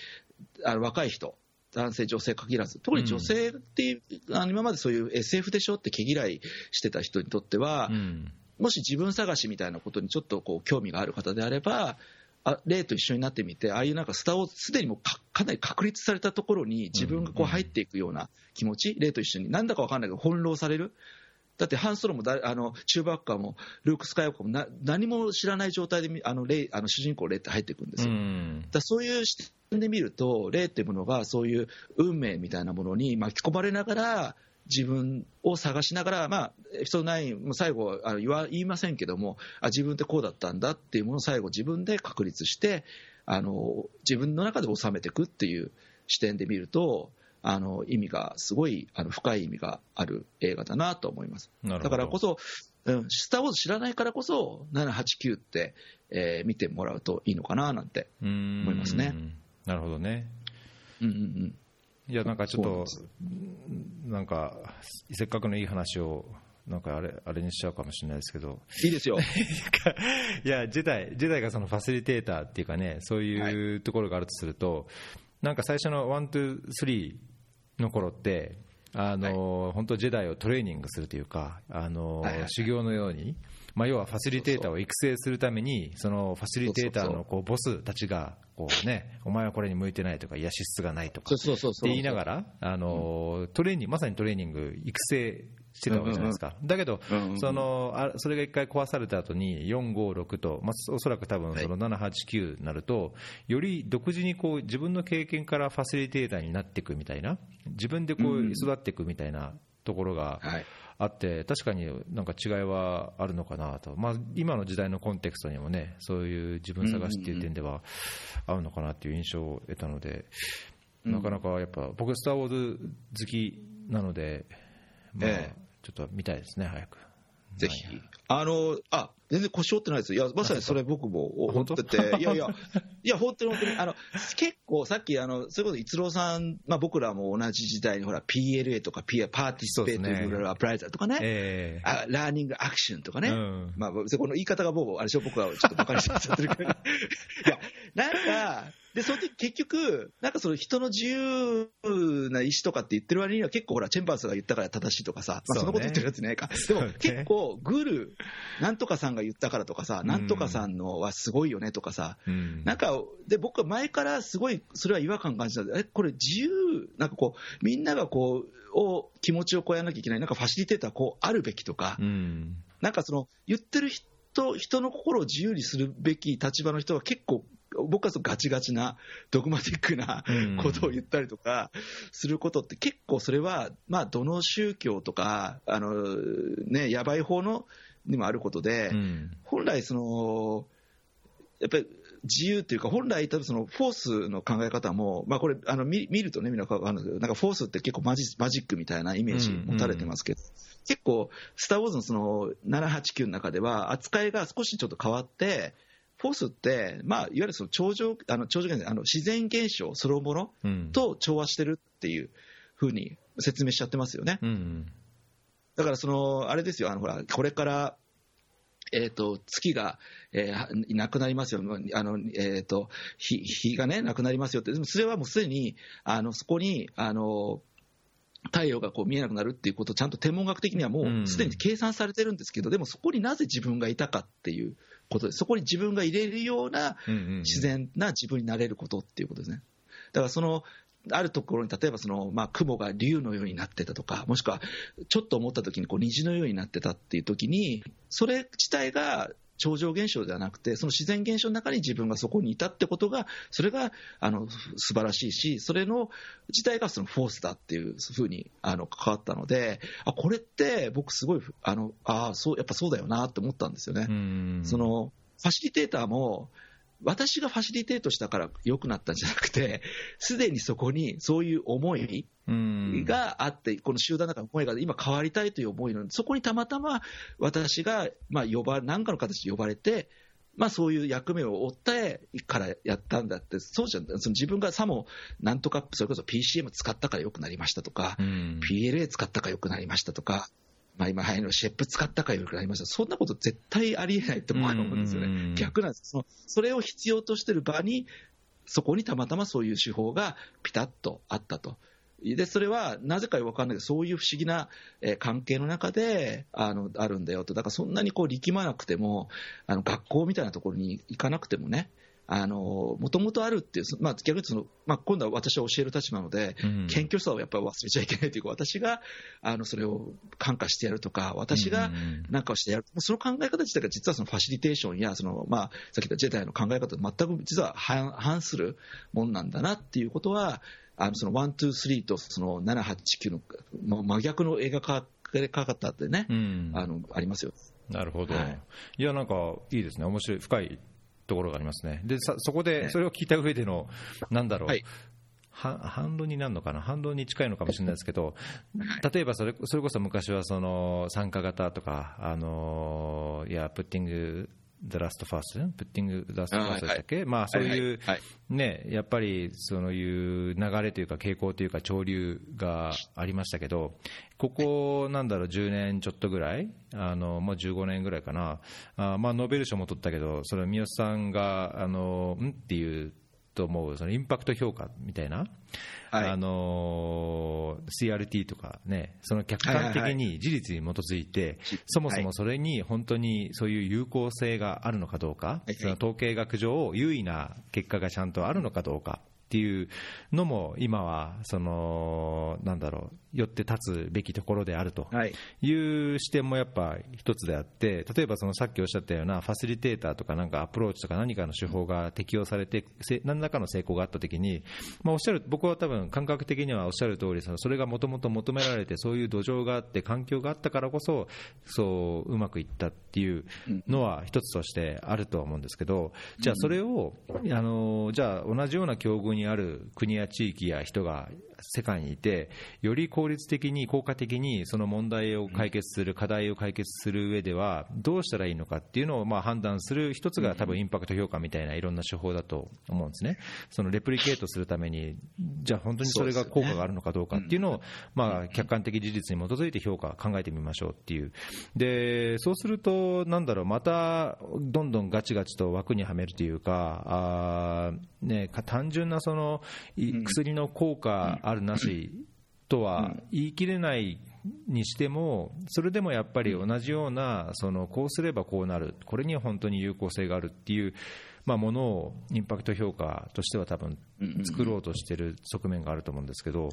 あの若い人、男性、女性限らず、特に女性っていう、あの今までそういう SF でしょって毛嫌いしてた人にとっては、うん。もし自分探しみたいなことにちょっとこう興味がある方であれば、あ例と一緒になってみて、ああいうなんかスターをすでにもうかかなり確立されたところに自分がこう入っていくような気持ち、例と一緒に、なんだか分かんないけど、翻弄される。だってハンソロもだあのチューバッカーもルーク・スカイウォーカーもな何も知らない状態でみあのレイあの主人公、レイって入っていくんですよ。うんだそういう視点で見ると、霊っていうものがそういう運命みたいなものに巻き込まれながら、自分を探しながら、まあ、エピソード9も最後あの言わ言いませんけどもあ自分ってこうだったんだっていうものを最後自分で確立してあの自分の中で収めていくっていう視点で見るとあの意味がすごいあの深い意味がある映画だなと思います。だからこそ、うん、スター・ウォーズ知らないからこそ789って、えー、見てもらうといいのかななんて思いますね。なるほどね。うんうんうんいや、なんかちょっと、なんか、せっかくのいい話を、なんかあれあれにしちゃうかもしれないですけど、いいですよ。いや、ジェダイ、ジェダイがそのファシリテーターっていうかね、そういうところがあるとすると、はい、なんか最初の one, two, three の頃って、あの、はい、本当、ジェダイをトレーニングするというか、あの、はいはい、修行のように、まあ、要はファシリテーターを育成するために、そのファシリテーターのこうボスたちがこう、ね、お前はこれに向いてないとか、いや、資質がないとかって言いながら、あのトレーニングまさにトレーニング、育成してたわけじゃないですか、だけど、そのあそれが一回壊された後に、4、5、6と、まあ、おそらく多分その7、8、9になると、より独自にこう自分の経験からファシリテーターになっていくみたいな、自分でこう育っていくみたいなところが。あって、確かになんか違いはあるのかなと、まあ、今の時代のコンテクストにもね、そういう自分探しっていう点では合うのかなっていう印象を得たので、なかなかやっぱ、僕、スター・ウォーズ好きなので、まあ、ちょっと見たいですね、早く。ぜひ。あの、あ、全然腰折ってないです。いや、まさにそれ僕も思ってて、いやいや、いや、本当に本当に、あの、結構さっき、あの、それこそ逸郎さん、まあ僕らも同じ時代に、ほら、PLA とか、P、パーティスペート、いろいろアプライザーとかね、えー、あラーニングアクションとかね、うん、まあ、そこの言い方がもう、あれでしょ、僕はちょっとバカにしちゃってるけど、いや、なんか、で、その時結局、なんかその人の自由な意思とかって言ってる割には結構ほら、チェンバースが言ったから正しいとかさ、まあそのこと言ってるやつないか。でも結構、グル、なんとかさんが言ったからとかさ、なんとかさんのはすごいよねとかさ、うん、なんか、で、僕は前からすごい、それは違和感感じたえ、これ自由、なんかこう、みんながこう、を気持ちをこうやらなきゃいけない、なんかファシリテーターこうあるべきとか、うん、なんかその、言ってる人、人の心を自由にするべき立場の人は結構僕はそガチガチな、ドグマティックなことを言ったりとかすることって、結構それは、まあ、どの宗教とか、あのね、やばい方のにもあることで、本来、その、やっぱり自由というか、本来、多分そのフォースの考え方も、まあ、これあの見、見るとね、みんな分かるんですけど、なんかフォースって結構マジマジックみたいなイメージ持たれてますけど、結構、スター・ウォーズのその789の中では、扱いが少しちょっと変わって、フォースって、まあ、いわゆるその超常あの超常あの自然現象そのものと調和してるっていうふうに説明しちゃってますよね。うんうん、だからその、あれですよ、あのほらこれからえーと、月が、えー、なくなりますよ、あのえーと、日日がね、なくなりますよって、でもそれはもうすでにあのそこにあの太陽がこう見えなくなるっていうことをちゃんと天文学的にはもうすでに計算されてるんですけど、でもそこになぜ自分がいたかっていうことです。そこに自分が入れるような自然な自分になれることっていうことですね。だからそのあるところに例えばその、まあ、雲が竜のようになってたとか、もしくはちょっと思った時にこに虹のようになってたっていう時に、それ自体が超常現象ではなくて、その自然現象の中に自分がそこにいたってことが、それがあの素晴らしいし、それの自体がそのフォースだっていうふうにあの関わったので、あこれって僕、すごいあのあそうやっぱそうだよなって思ったんですよね。そのファシリテーターも私がファシリテートしたから良くなったんじゃなくて、すでにそこにそういう思いがあって、この集団の中の思いが今変わりたいという思いのそこにたまたま私が、まあ、呼ば、何かの形で呼ばれて、まあ、そういう役目を負ってからやったんだって、そうじゃん、その自分がさもなんとか、それこそ PCM 使ったから良くなりましたとか、PLA 使ったから良くなりましたとか、まあ、今流行りのシェップ使ったかよくありました。そんなこと絶対ありえないと思うんですよね。逆なんですその。それを必要としてる場に、そこにたまたまそういう手法がピタッとあったと。で、それはなぜか分かんないけど、そういう不思議な、え関係の中であのあるんだよと。だからそんなにこう力まなくても、あの学校みたいなところに行かなくてもね、もともとあるっていう、まあ、逆にその、まあ、今度は私は教える立場なので、うん、謙虚さをやっぱり忘れちゃいけないというか、私があのそれを感化してやるとか、私が何かをしてやる、うん、その考え方自体が実はそのファシリテーションや、そのまあ、さっき言ったジェダイの考え方と全く実は反するものなんだなっていうことは、あのその1、2、3とその7、8、9の真逆の映画化れかかったってね、うん。あのありますよ。なるほど、はい。い、や、なんかいいですね、面白い、深いところがありますね、でさそこでねそれを聞いた上での、なんだろう、はい。は反論になるのかな、反論に近いのかもしれないですけど、例えばそれそれこそ昔はその参加型とか、あのいや、プッティング、The Last First、プッティング、The Last あ First でしたっけ、まあそういう、はいね、やっぱりそういう流れというか、傾向というか、潮流がありましたけど、ここ、なんだろう、10年ちょっとぐらい、あのもう15年ぐらいかな、あまあ、ノーベル賞も取ったけど、それ三好さんが、あのん？っていうと思う、そのインパクト評価みたいな、はい。あの CRT とかね、その客観的に事実に基づいて、そもそもそれに本当にそういう有効性があるのかどうか、はいその統計学上、優位な結果がちゃんとあるのかどうか。っていうのも今はそのなんだろうよって立つべきところであると。はい。いう視点もやっぱ一つであって、例えばそのさっきおっしゃったようなファシリテーターとかなんかアプローチとか何かの手法が適用されて、せ何らかの成功があったときに、まあ、おっしゃる僕は多分感覚的にはおっしゃる通りそのそれがもともと求められて、そういう土壌があって、環境があったからこそ、そううまくいったっていうのは一つとしてあるとは思うんですけど、じゃあそれを、あのじゃあ同じような境遇にある国や地域や人が世界にいて、より効率的に、効果的にその問題を解決する、課題を解決する上では、どうしたらいいのかっていうのをまあ判断する一つが、多分インパクト評価みたいないろんな手法だと思うんですね、そのレプリケートするために、じゃあ本当にそれが効果があるのかどうかっていうのを、まあ客観的事実に基づいて評価、考えてみましょうっていう、でそうすると、なんだろう、またどんどんガチガチと枠にはめるというか、あーね、か単純なそのい薬の効果あるなしとは言い切れないにしても、それでもやっぱり同じような、そのこうすればこうなる、これには本当に有効性があるっていう、まあ、ものをインパクト評価としては多分作ろうとしている側面があると思うんですけど、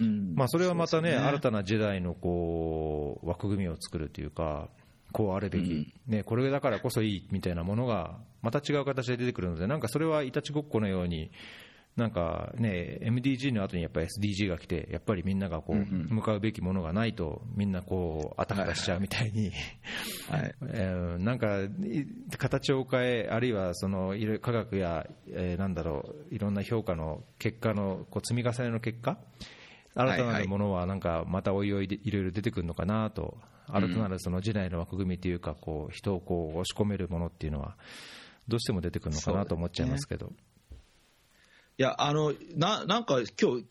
うん。まあ、それはまたね、新たな時代のこう枠組みを作るというか、こうあるべき、ね、これだからこそいいみたいなものが、また違う形で出てくるので、なんかそれはいたちごっこのように、なんかね、MDG の後にやっぱり SDG が来て、やっぱりみんながこう向かうべきものがないと、みんなこう、あたふたしちゃうみたいに、はい。えー なんかい形を変え、あるいはそのいろいろ科学や、えーなんだろう、いろんな評価の結果のこう積み重ねの結果、新たなるものはなんかまたおいおいでいろいろ出てくるのかなと、新たなるその時代の枠組みというか、こう人をこう押し込めるものっていうのは、どうしても出てくるのかなと思っちゃいますけど。いや、あの、な、なんか今日、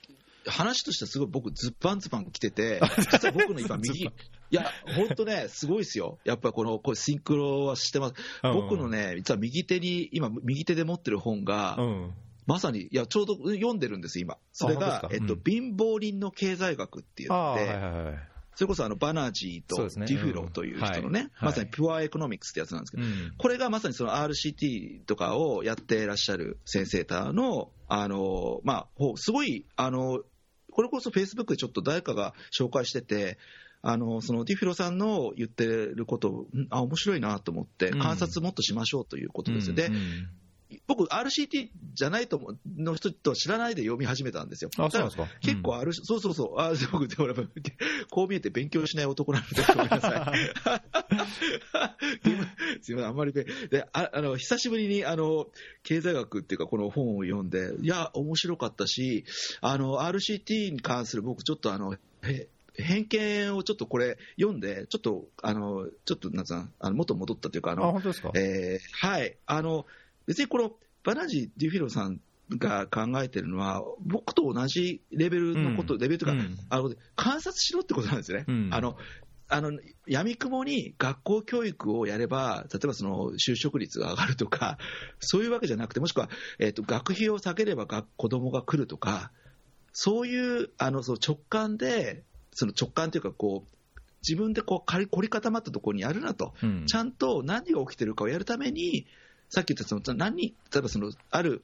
話としてはすごい僕、ズッパンズパン来てて、実は僕の今、右、いや、本当ね、すごいですよ。やっぱこの、これシンクロはしてます。うん僕のね、実は右手に、今、右手で持ってる本が、うんまさに、いや、ちょうど読んでるんです、今。それあが、えっと、貧乏人の経済学って言って、はいはいはい。それこそあのバナージーとディフロという人のね、まさに Poor Economics ってやつなんですけど、うん。これがまさにその RCT とかをやってらっしゃる先生方の、あの、まあ、すごい、あの、これこそフェイスブックでちょっと誰かが紹介してて、あの、そのディフロさんの言ってることあ、面白いなと思って、うん。観察もっとしましょうということですよ。でうん、うん僕、RCT じゃないと思うの人と知らないで読み始めたんですよ。あ、そうなんですか。結構あるし、そうそうそう、あ僕、でこう見えて勉強しない男なので、ごめんなさい。すみません、あんまりべでああの久しぶりにあの経済学っていうか、この本を読んで、いや、面白かったし、あの RCT に関する僕、ちょっとあの、へ偏見をちょっとこれ読んで、ちょっと、あの、ちょっと、なんつうの、あの元戻ったというか、ああ、の、本当ですか。えーはい、あの別にこのバナージ・デュフィロさんが考えてるのは、僕と同じレベルのこと、うん。レベルというか、うん。あの、観察しろってことなんですよね。うん。あのあの闇雲に学校教育をやれば、例えばその就職率が上がるとか、そういうわけじゃなくて、もしくは、えー、と学費を下げれば学子供が来るとか、そういうあのその直感で、その直感というかこう、自分でこう凝り凝り固まったところにやるなと、うん。ちゃんと何が起きてるかをやるために、さっき言ったその何、例えばそのある、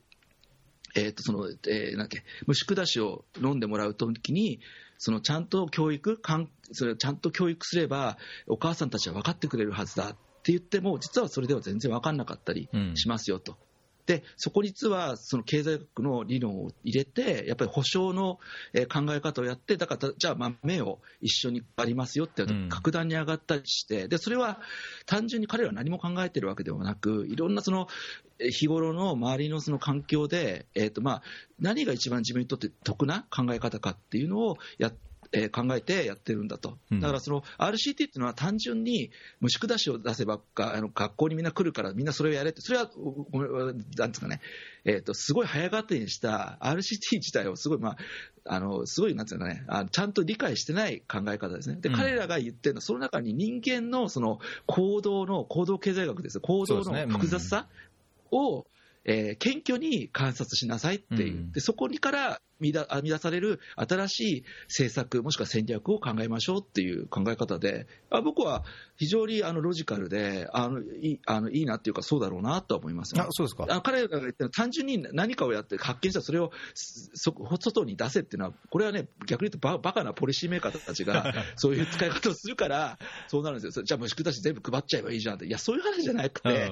えーとそのえーなんけ虫下しを飲んでもらうときに、そのちゃんと教育、かんそれをちゃんと教育すれば、お母さんたちは分かってくれるはずだって言っても、実はそれでは全然分かんなかったりうんしますよと。でそこに実はその経済学の理論を入れて、やっぱり保証のえー考え方をやって、だからじゃあ、豆を一緒に割りますよって格段に上がったりして、でそれは単純に彼らは何も考えてるわけではなく、いろんなそのえー日頃の周りのその環境で、えーとまあ、何が一番自分にとって得な考え方かっていうのをやっえー考えてやってるんだと、うん。だからその RCT っていうのは単純に虫下しを出せばっかあの学校にみんな来るからみんなそれをやれって、それはなんですかね、えー、とすごい早がてにした RCT 自体をすごい、まあ、あのすごいなんていうかね。あ、ちゃんと理解してない考え方ですね、でうん。彼らが言ってるのは、その中に人間のその行動の行動経済学です、行動のそうですね。うん複雑さを、えー謙虚に観察しなさいっていう、うん。でそこにから見だ編み出される新しい政策、もしくは戦略を考えましょうっていう考え方で、あ僕は非常にあのロジカルであのいいあのいいなっていうか、そうだろうなとは思いますよあそうですか。あ彼らが言ってるのは単純に何かをやって発見したらそれをそ外に出せっていうのは、これはね、逆に言うとババカなポリシーメーカーたちが そういう使い方をするから、そうなるんですよ、じゃあ、虫下し全部配っちゃえばいいじゃんって、いや、そういう話じゃなくて、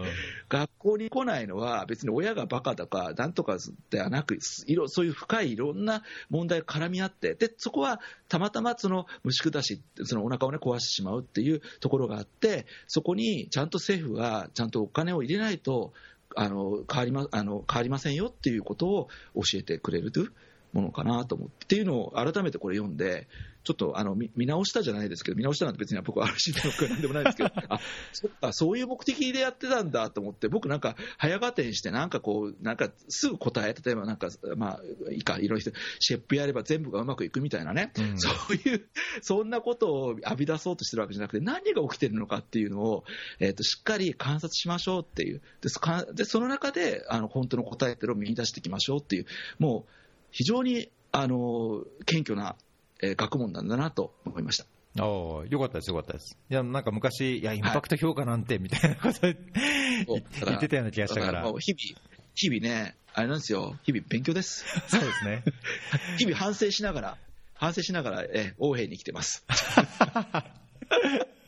学校に来ないのは、別に親がバカだか、なんとかではなく、いろそういう深いいろんなな問題が絡み合って、でそこはたまたまその虫下し、そのお腹をね、壊してしまうっていうところがあって、そこにちゃんと政府がちゃんとお金を入れないと、あの変わりまあの変わりませんよっていうことを教えてくれるというものかなと思って、っていうのを改めてこれ読んで、ちょっとあの見見直したじゃないですけど、見直したなんて別に僕は RC のなんでもないですけど、あそっか、そういう目的でやってたんだと思って、僕なんか早がてにして、なんかこう、なんかすぐ答え、例えばなんか、まあいいか、いろいろ人、シェフやれば全部がうまくいくみたいなね、うん。そういう、そんなことを浴び出そうとしてるわけじゃなくて、何が起きてるのかっていうのを、えー、としっかり観察しましょうっていう、でそかでその中であの本当の答えっていうのを見出していきましょうっていう、もう非常にあの謙虚な、えー学問なんだなと思いました。ああ、よかったです、よかったです。いや、なんか昔、いや、インパクト評価なんて、みたいなこと言そう言ってたような気がしたかだから日々、日々ね、あれなんですよ、日々勉強です。そうですね。日々反省しながら、反省しながら、えー、王兵に来てます。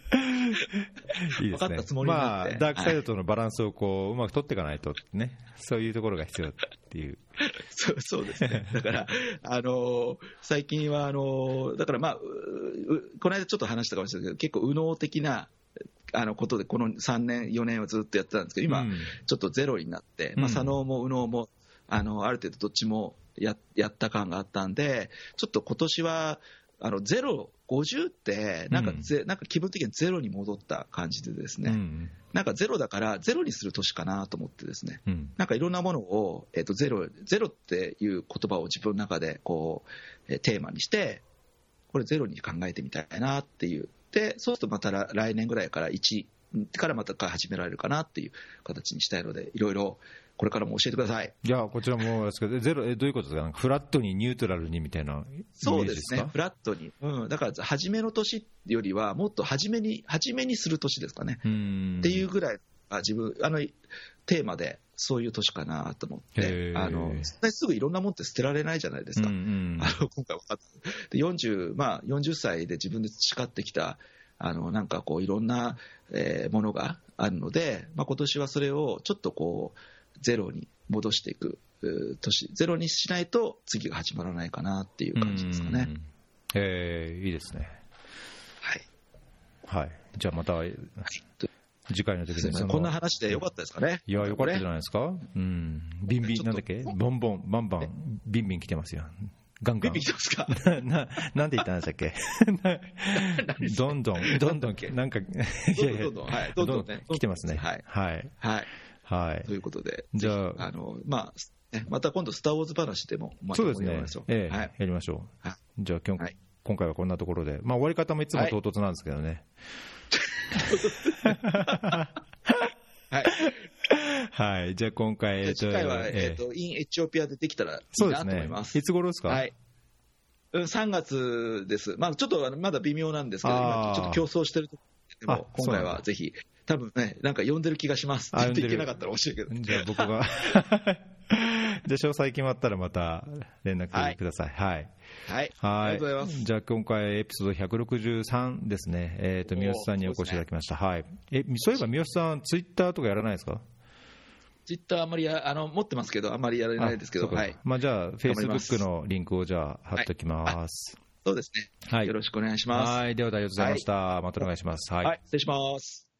いいですね。まあ、ダークサイドとのバランスをこう、うまく取っていかないとね、そういうところが必要っていう。そうそうですね。だから、あのー最近は、あのーだからまあ、この間ちょっと話したかもしれないけど、結構、右脳的な、あのことで、この3年、4年はずっとやってたんですけど、今、うん。ちょっとゼロになって、まあ、うん左脳も右脳も、あの、ある程度どっちもややった感があったんで、ちょっと今年は、あの、ゼロ、50って、なんかぜ、なんか気分的にゼロに戻った感じでですね、うんなんかゼロだから、ゼロにする年かなと思ってですね、うん。なんかいろんなものを、えっとゼロゼロっていう言葉を自分の中でこう、えーテーマにして、これゼロに考えてみたいなっていう、でそうするとまた来来年ぐらいから1からまた始められるかなっていう形にしたいので、いろいろこれからも教えてください。いや、こちらもですけど、ゼロ、えどういうことですか、フラットにニュートラルにみたいなそうですすねフラットに、うん、だから初めの年よりは、もっと初めに初めにする年ですかね。うん。っていうぐらい、あ自分あのテーマでそういう年かなと思って。あの、すぐいろんなもんって捨てられないじゃないですか、うんうん。あの今回分かったで 40, まあ、40歳で自分で培ってきたあのなんかこういろんな、えーものがあるので、まあ今年はそれをちょっとこうゼロに戻していくう年、ゼロにしないと次が始まらないかなっていう感じですかね。うんえーいいですね。はいはい。じゃあまた、次回の時にこんな話でよかったですかね。いや、よかったじゃないですか。うん。ビンビン、なんだっけ？ボンボン、バンバン、ビンビン来てますよ。ガンガンビビ。来てますか？な、ななんて言ったんでしたっけ？どんどん、どんどん、なんか、いやいやどんどん、はい、どんどんね。来てますね。はい。はい。はい。はいと。いうことで、じゃああの、まあ、ねまた今度、スター・ウォーズ話でも、またそうですねええはい。やりましょうはい。じゃあ今日はい今回はこんなところで。まあ終わり方もいつも唐突なんですけどね。はい。はい。じゃあ今回、えっと、次回は、えええっと、イン・エチオピアでできたらいいうなと思います。。いつ頃ですか？はい。うん、3月です。まあ、ちょっとまだ微妙なんですけど、ちょっと競争してるとであも、今回はぜひ、多分ね、なんか呼んでる気がします。あって言っていけなかったら教えてけど。じゃあ僕が。じゃあ詳細決まったらまた連絡ください。はい。はい。はい。ありがとうございます。じゃあ今回エピソード163ですね。えっ、ー三好さんにお越しいただきました。はい。え、そういえば三好さん、ツイッターとかやらないですか？ツイッターあんまりやあの持ってますけど、あんまりやられないですけど、はい、まあ、じゃあ、フェイスブックのリンクをじゃあ貼っときます。そうですね、はいよろしくお願いします。はい、では、ありがとうございました。またお願いします。はいはい、失礼します。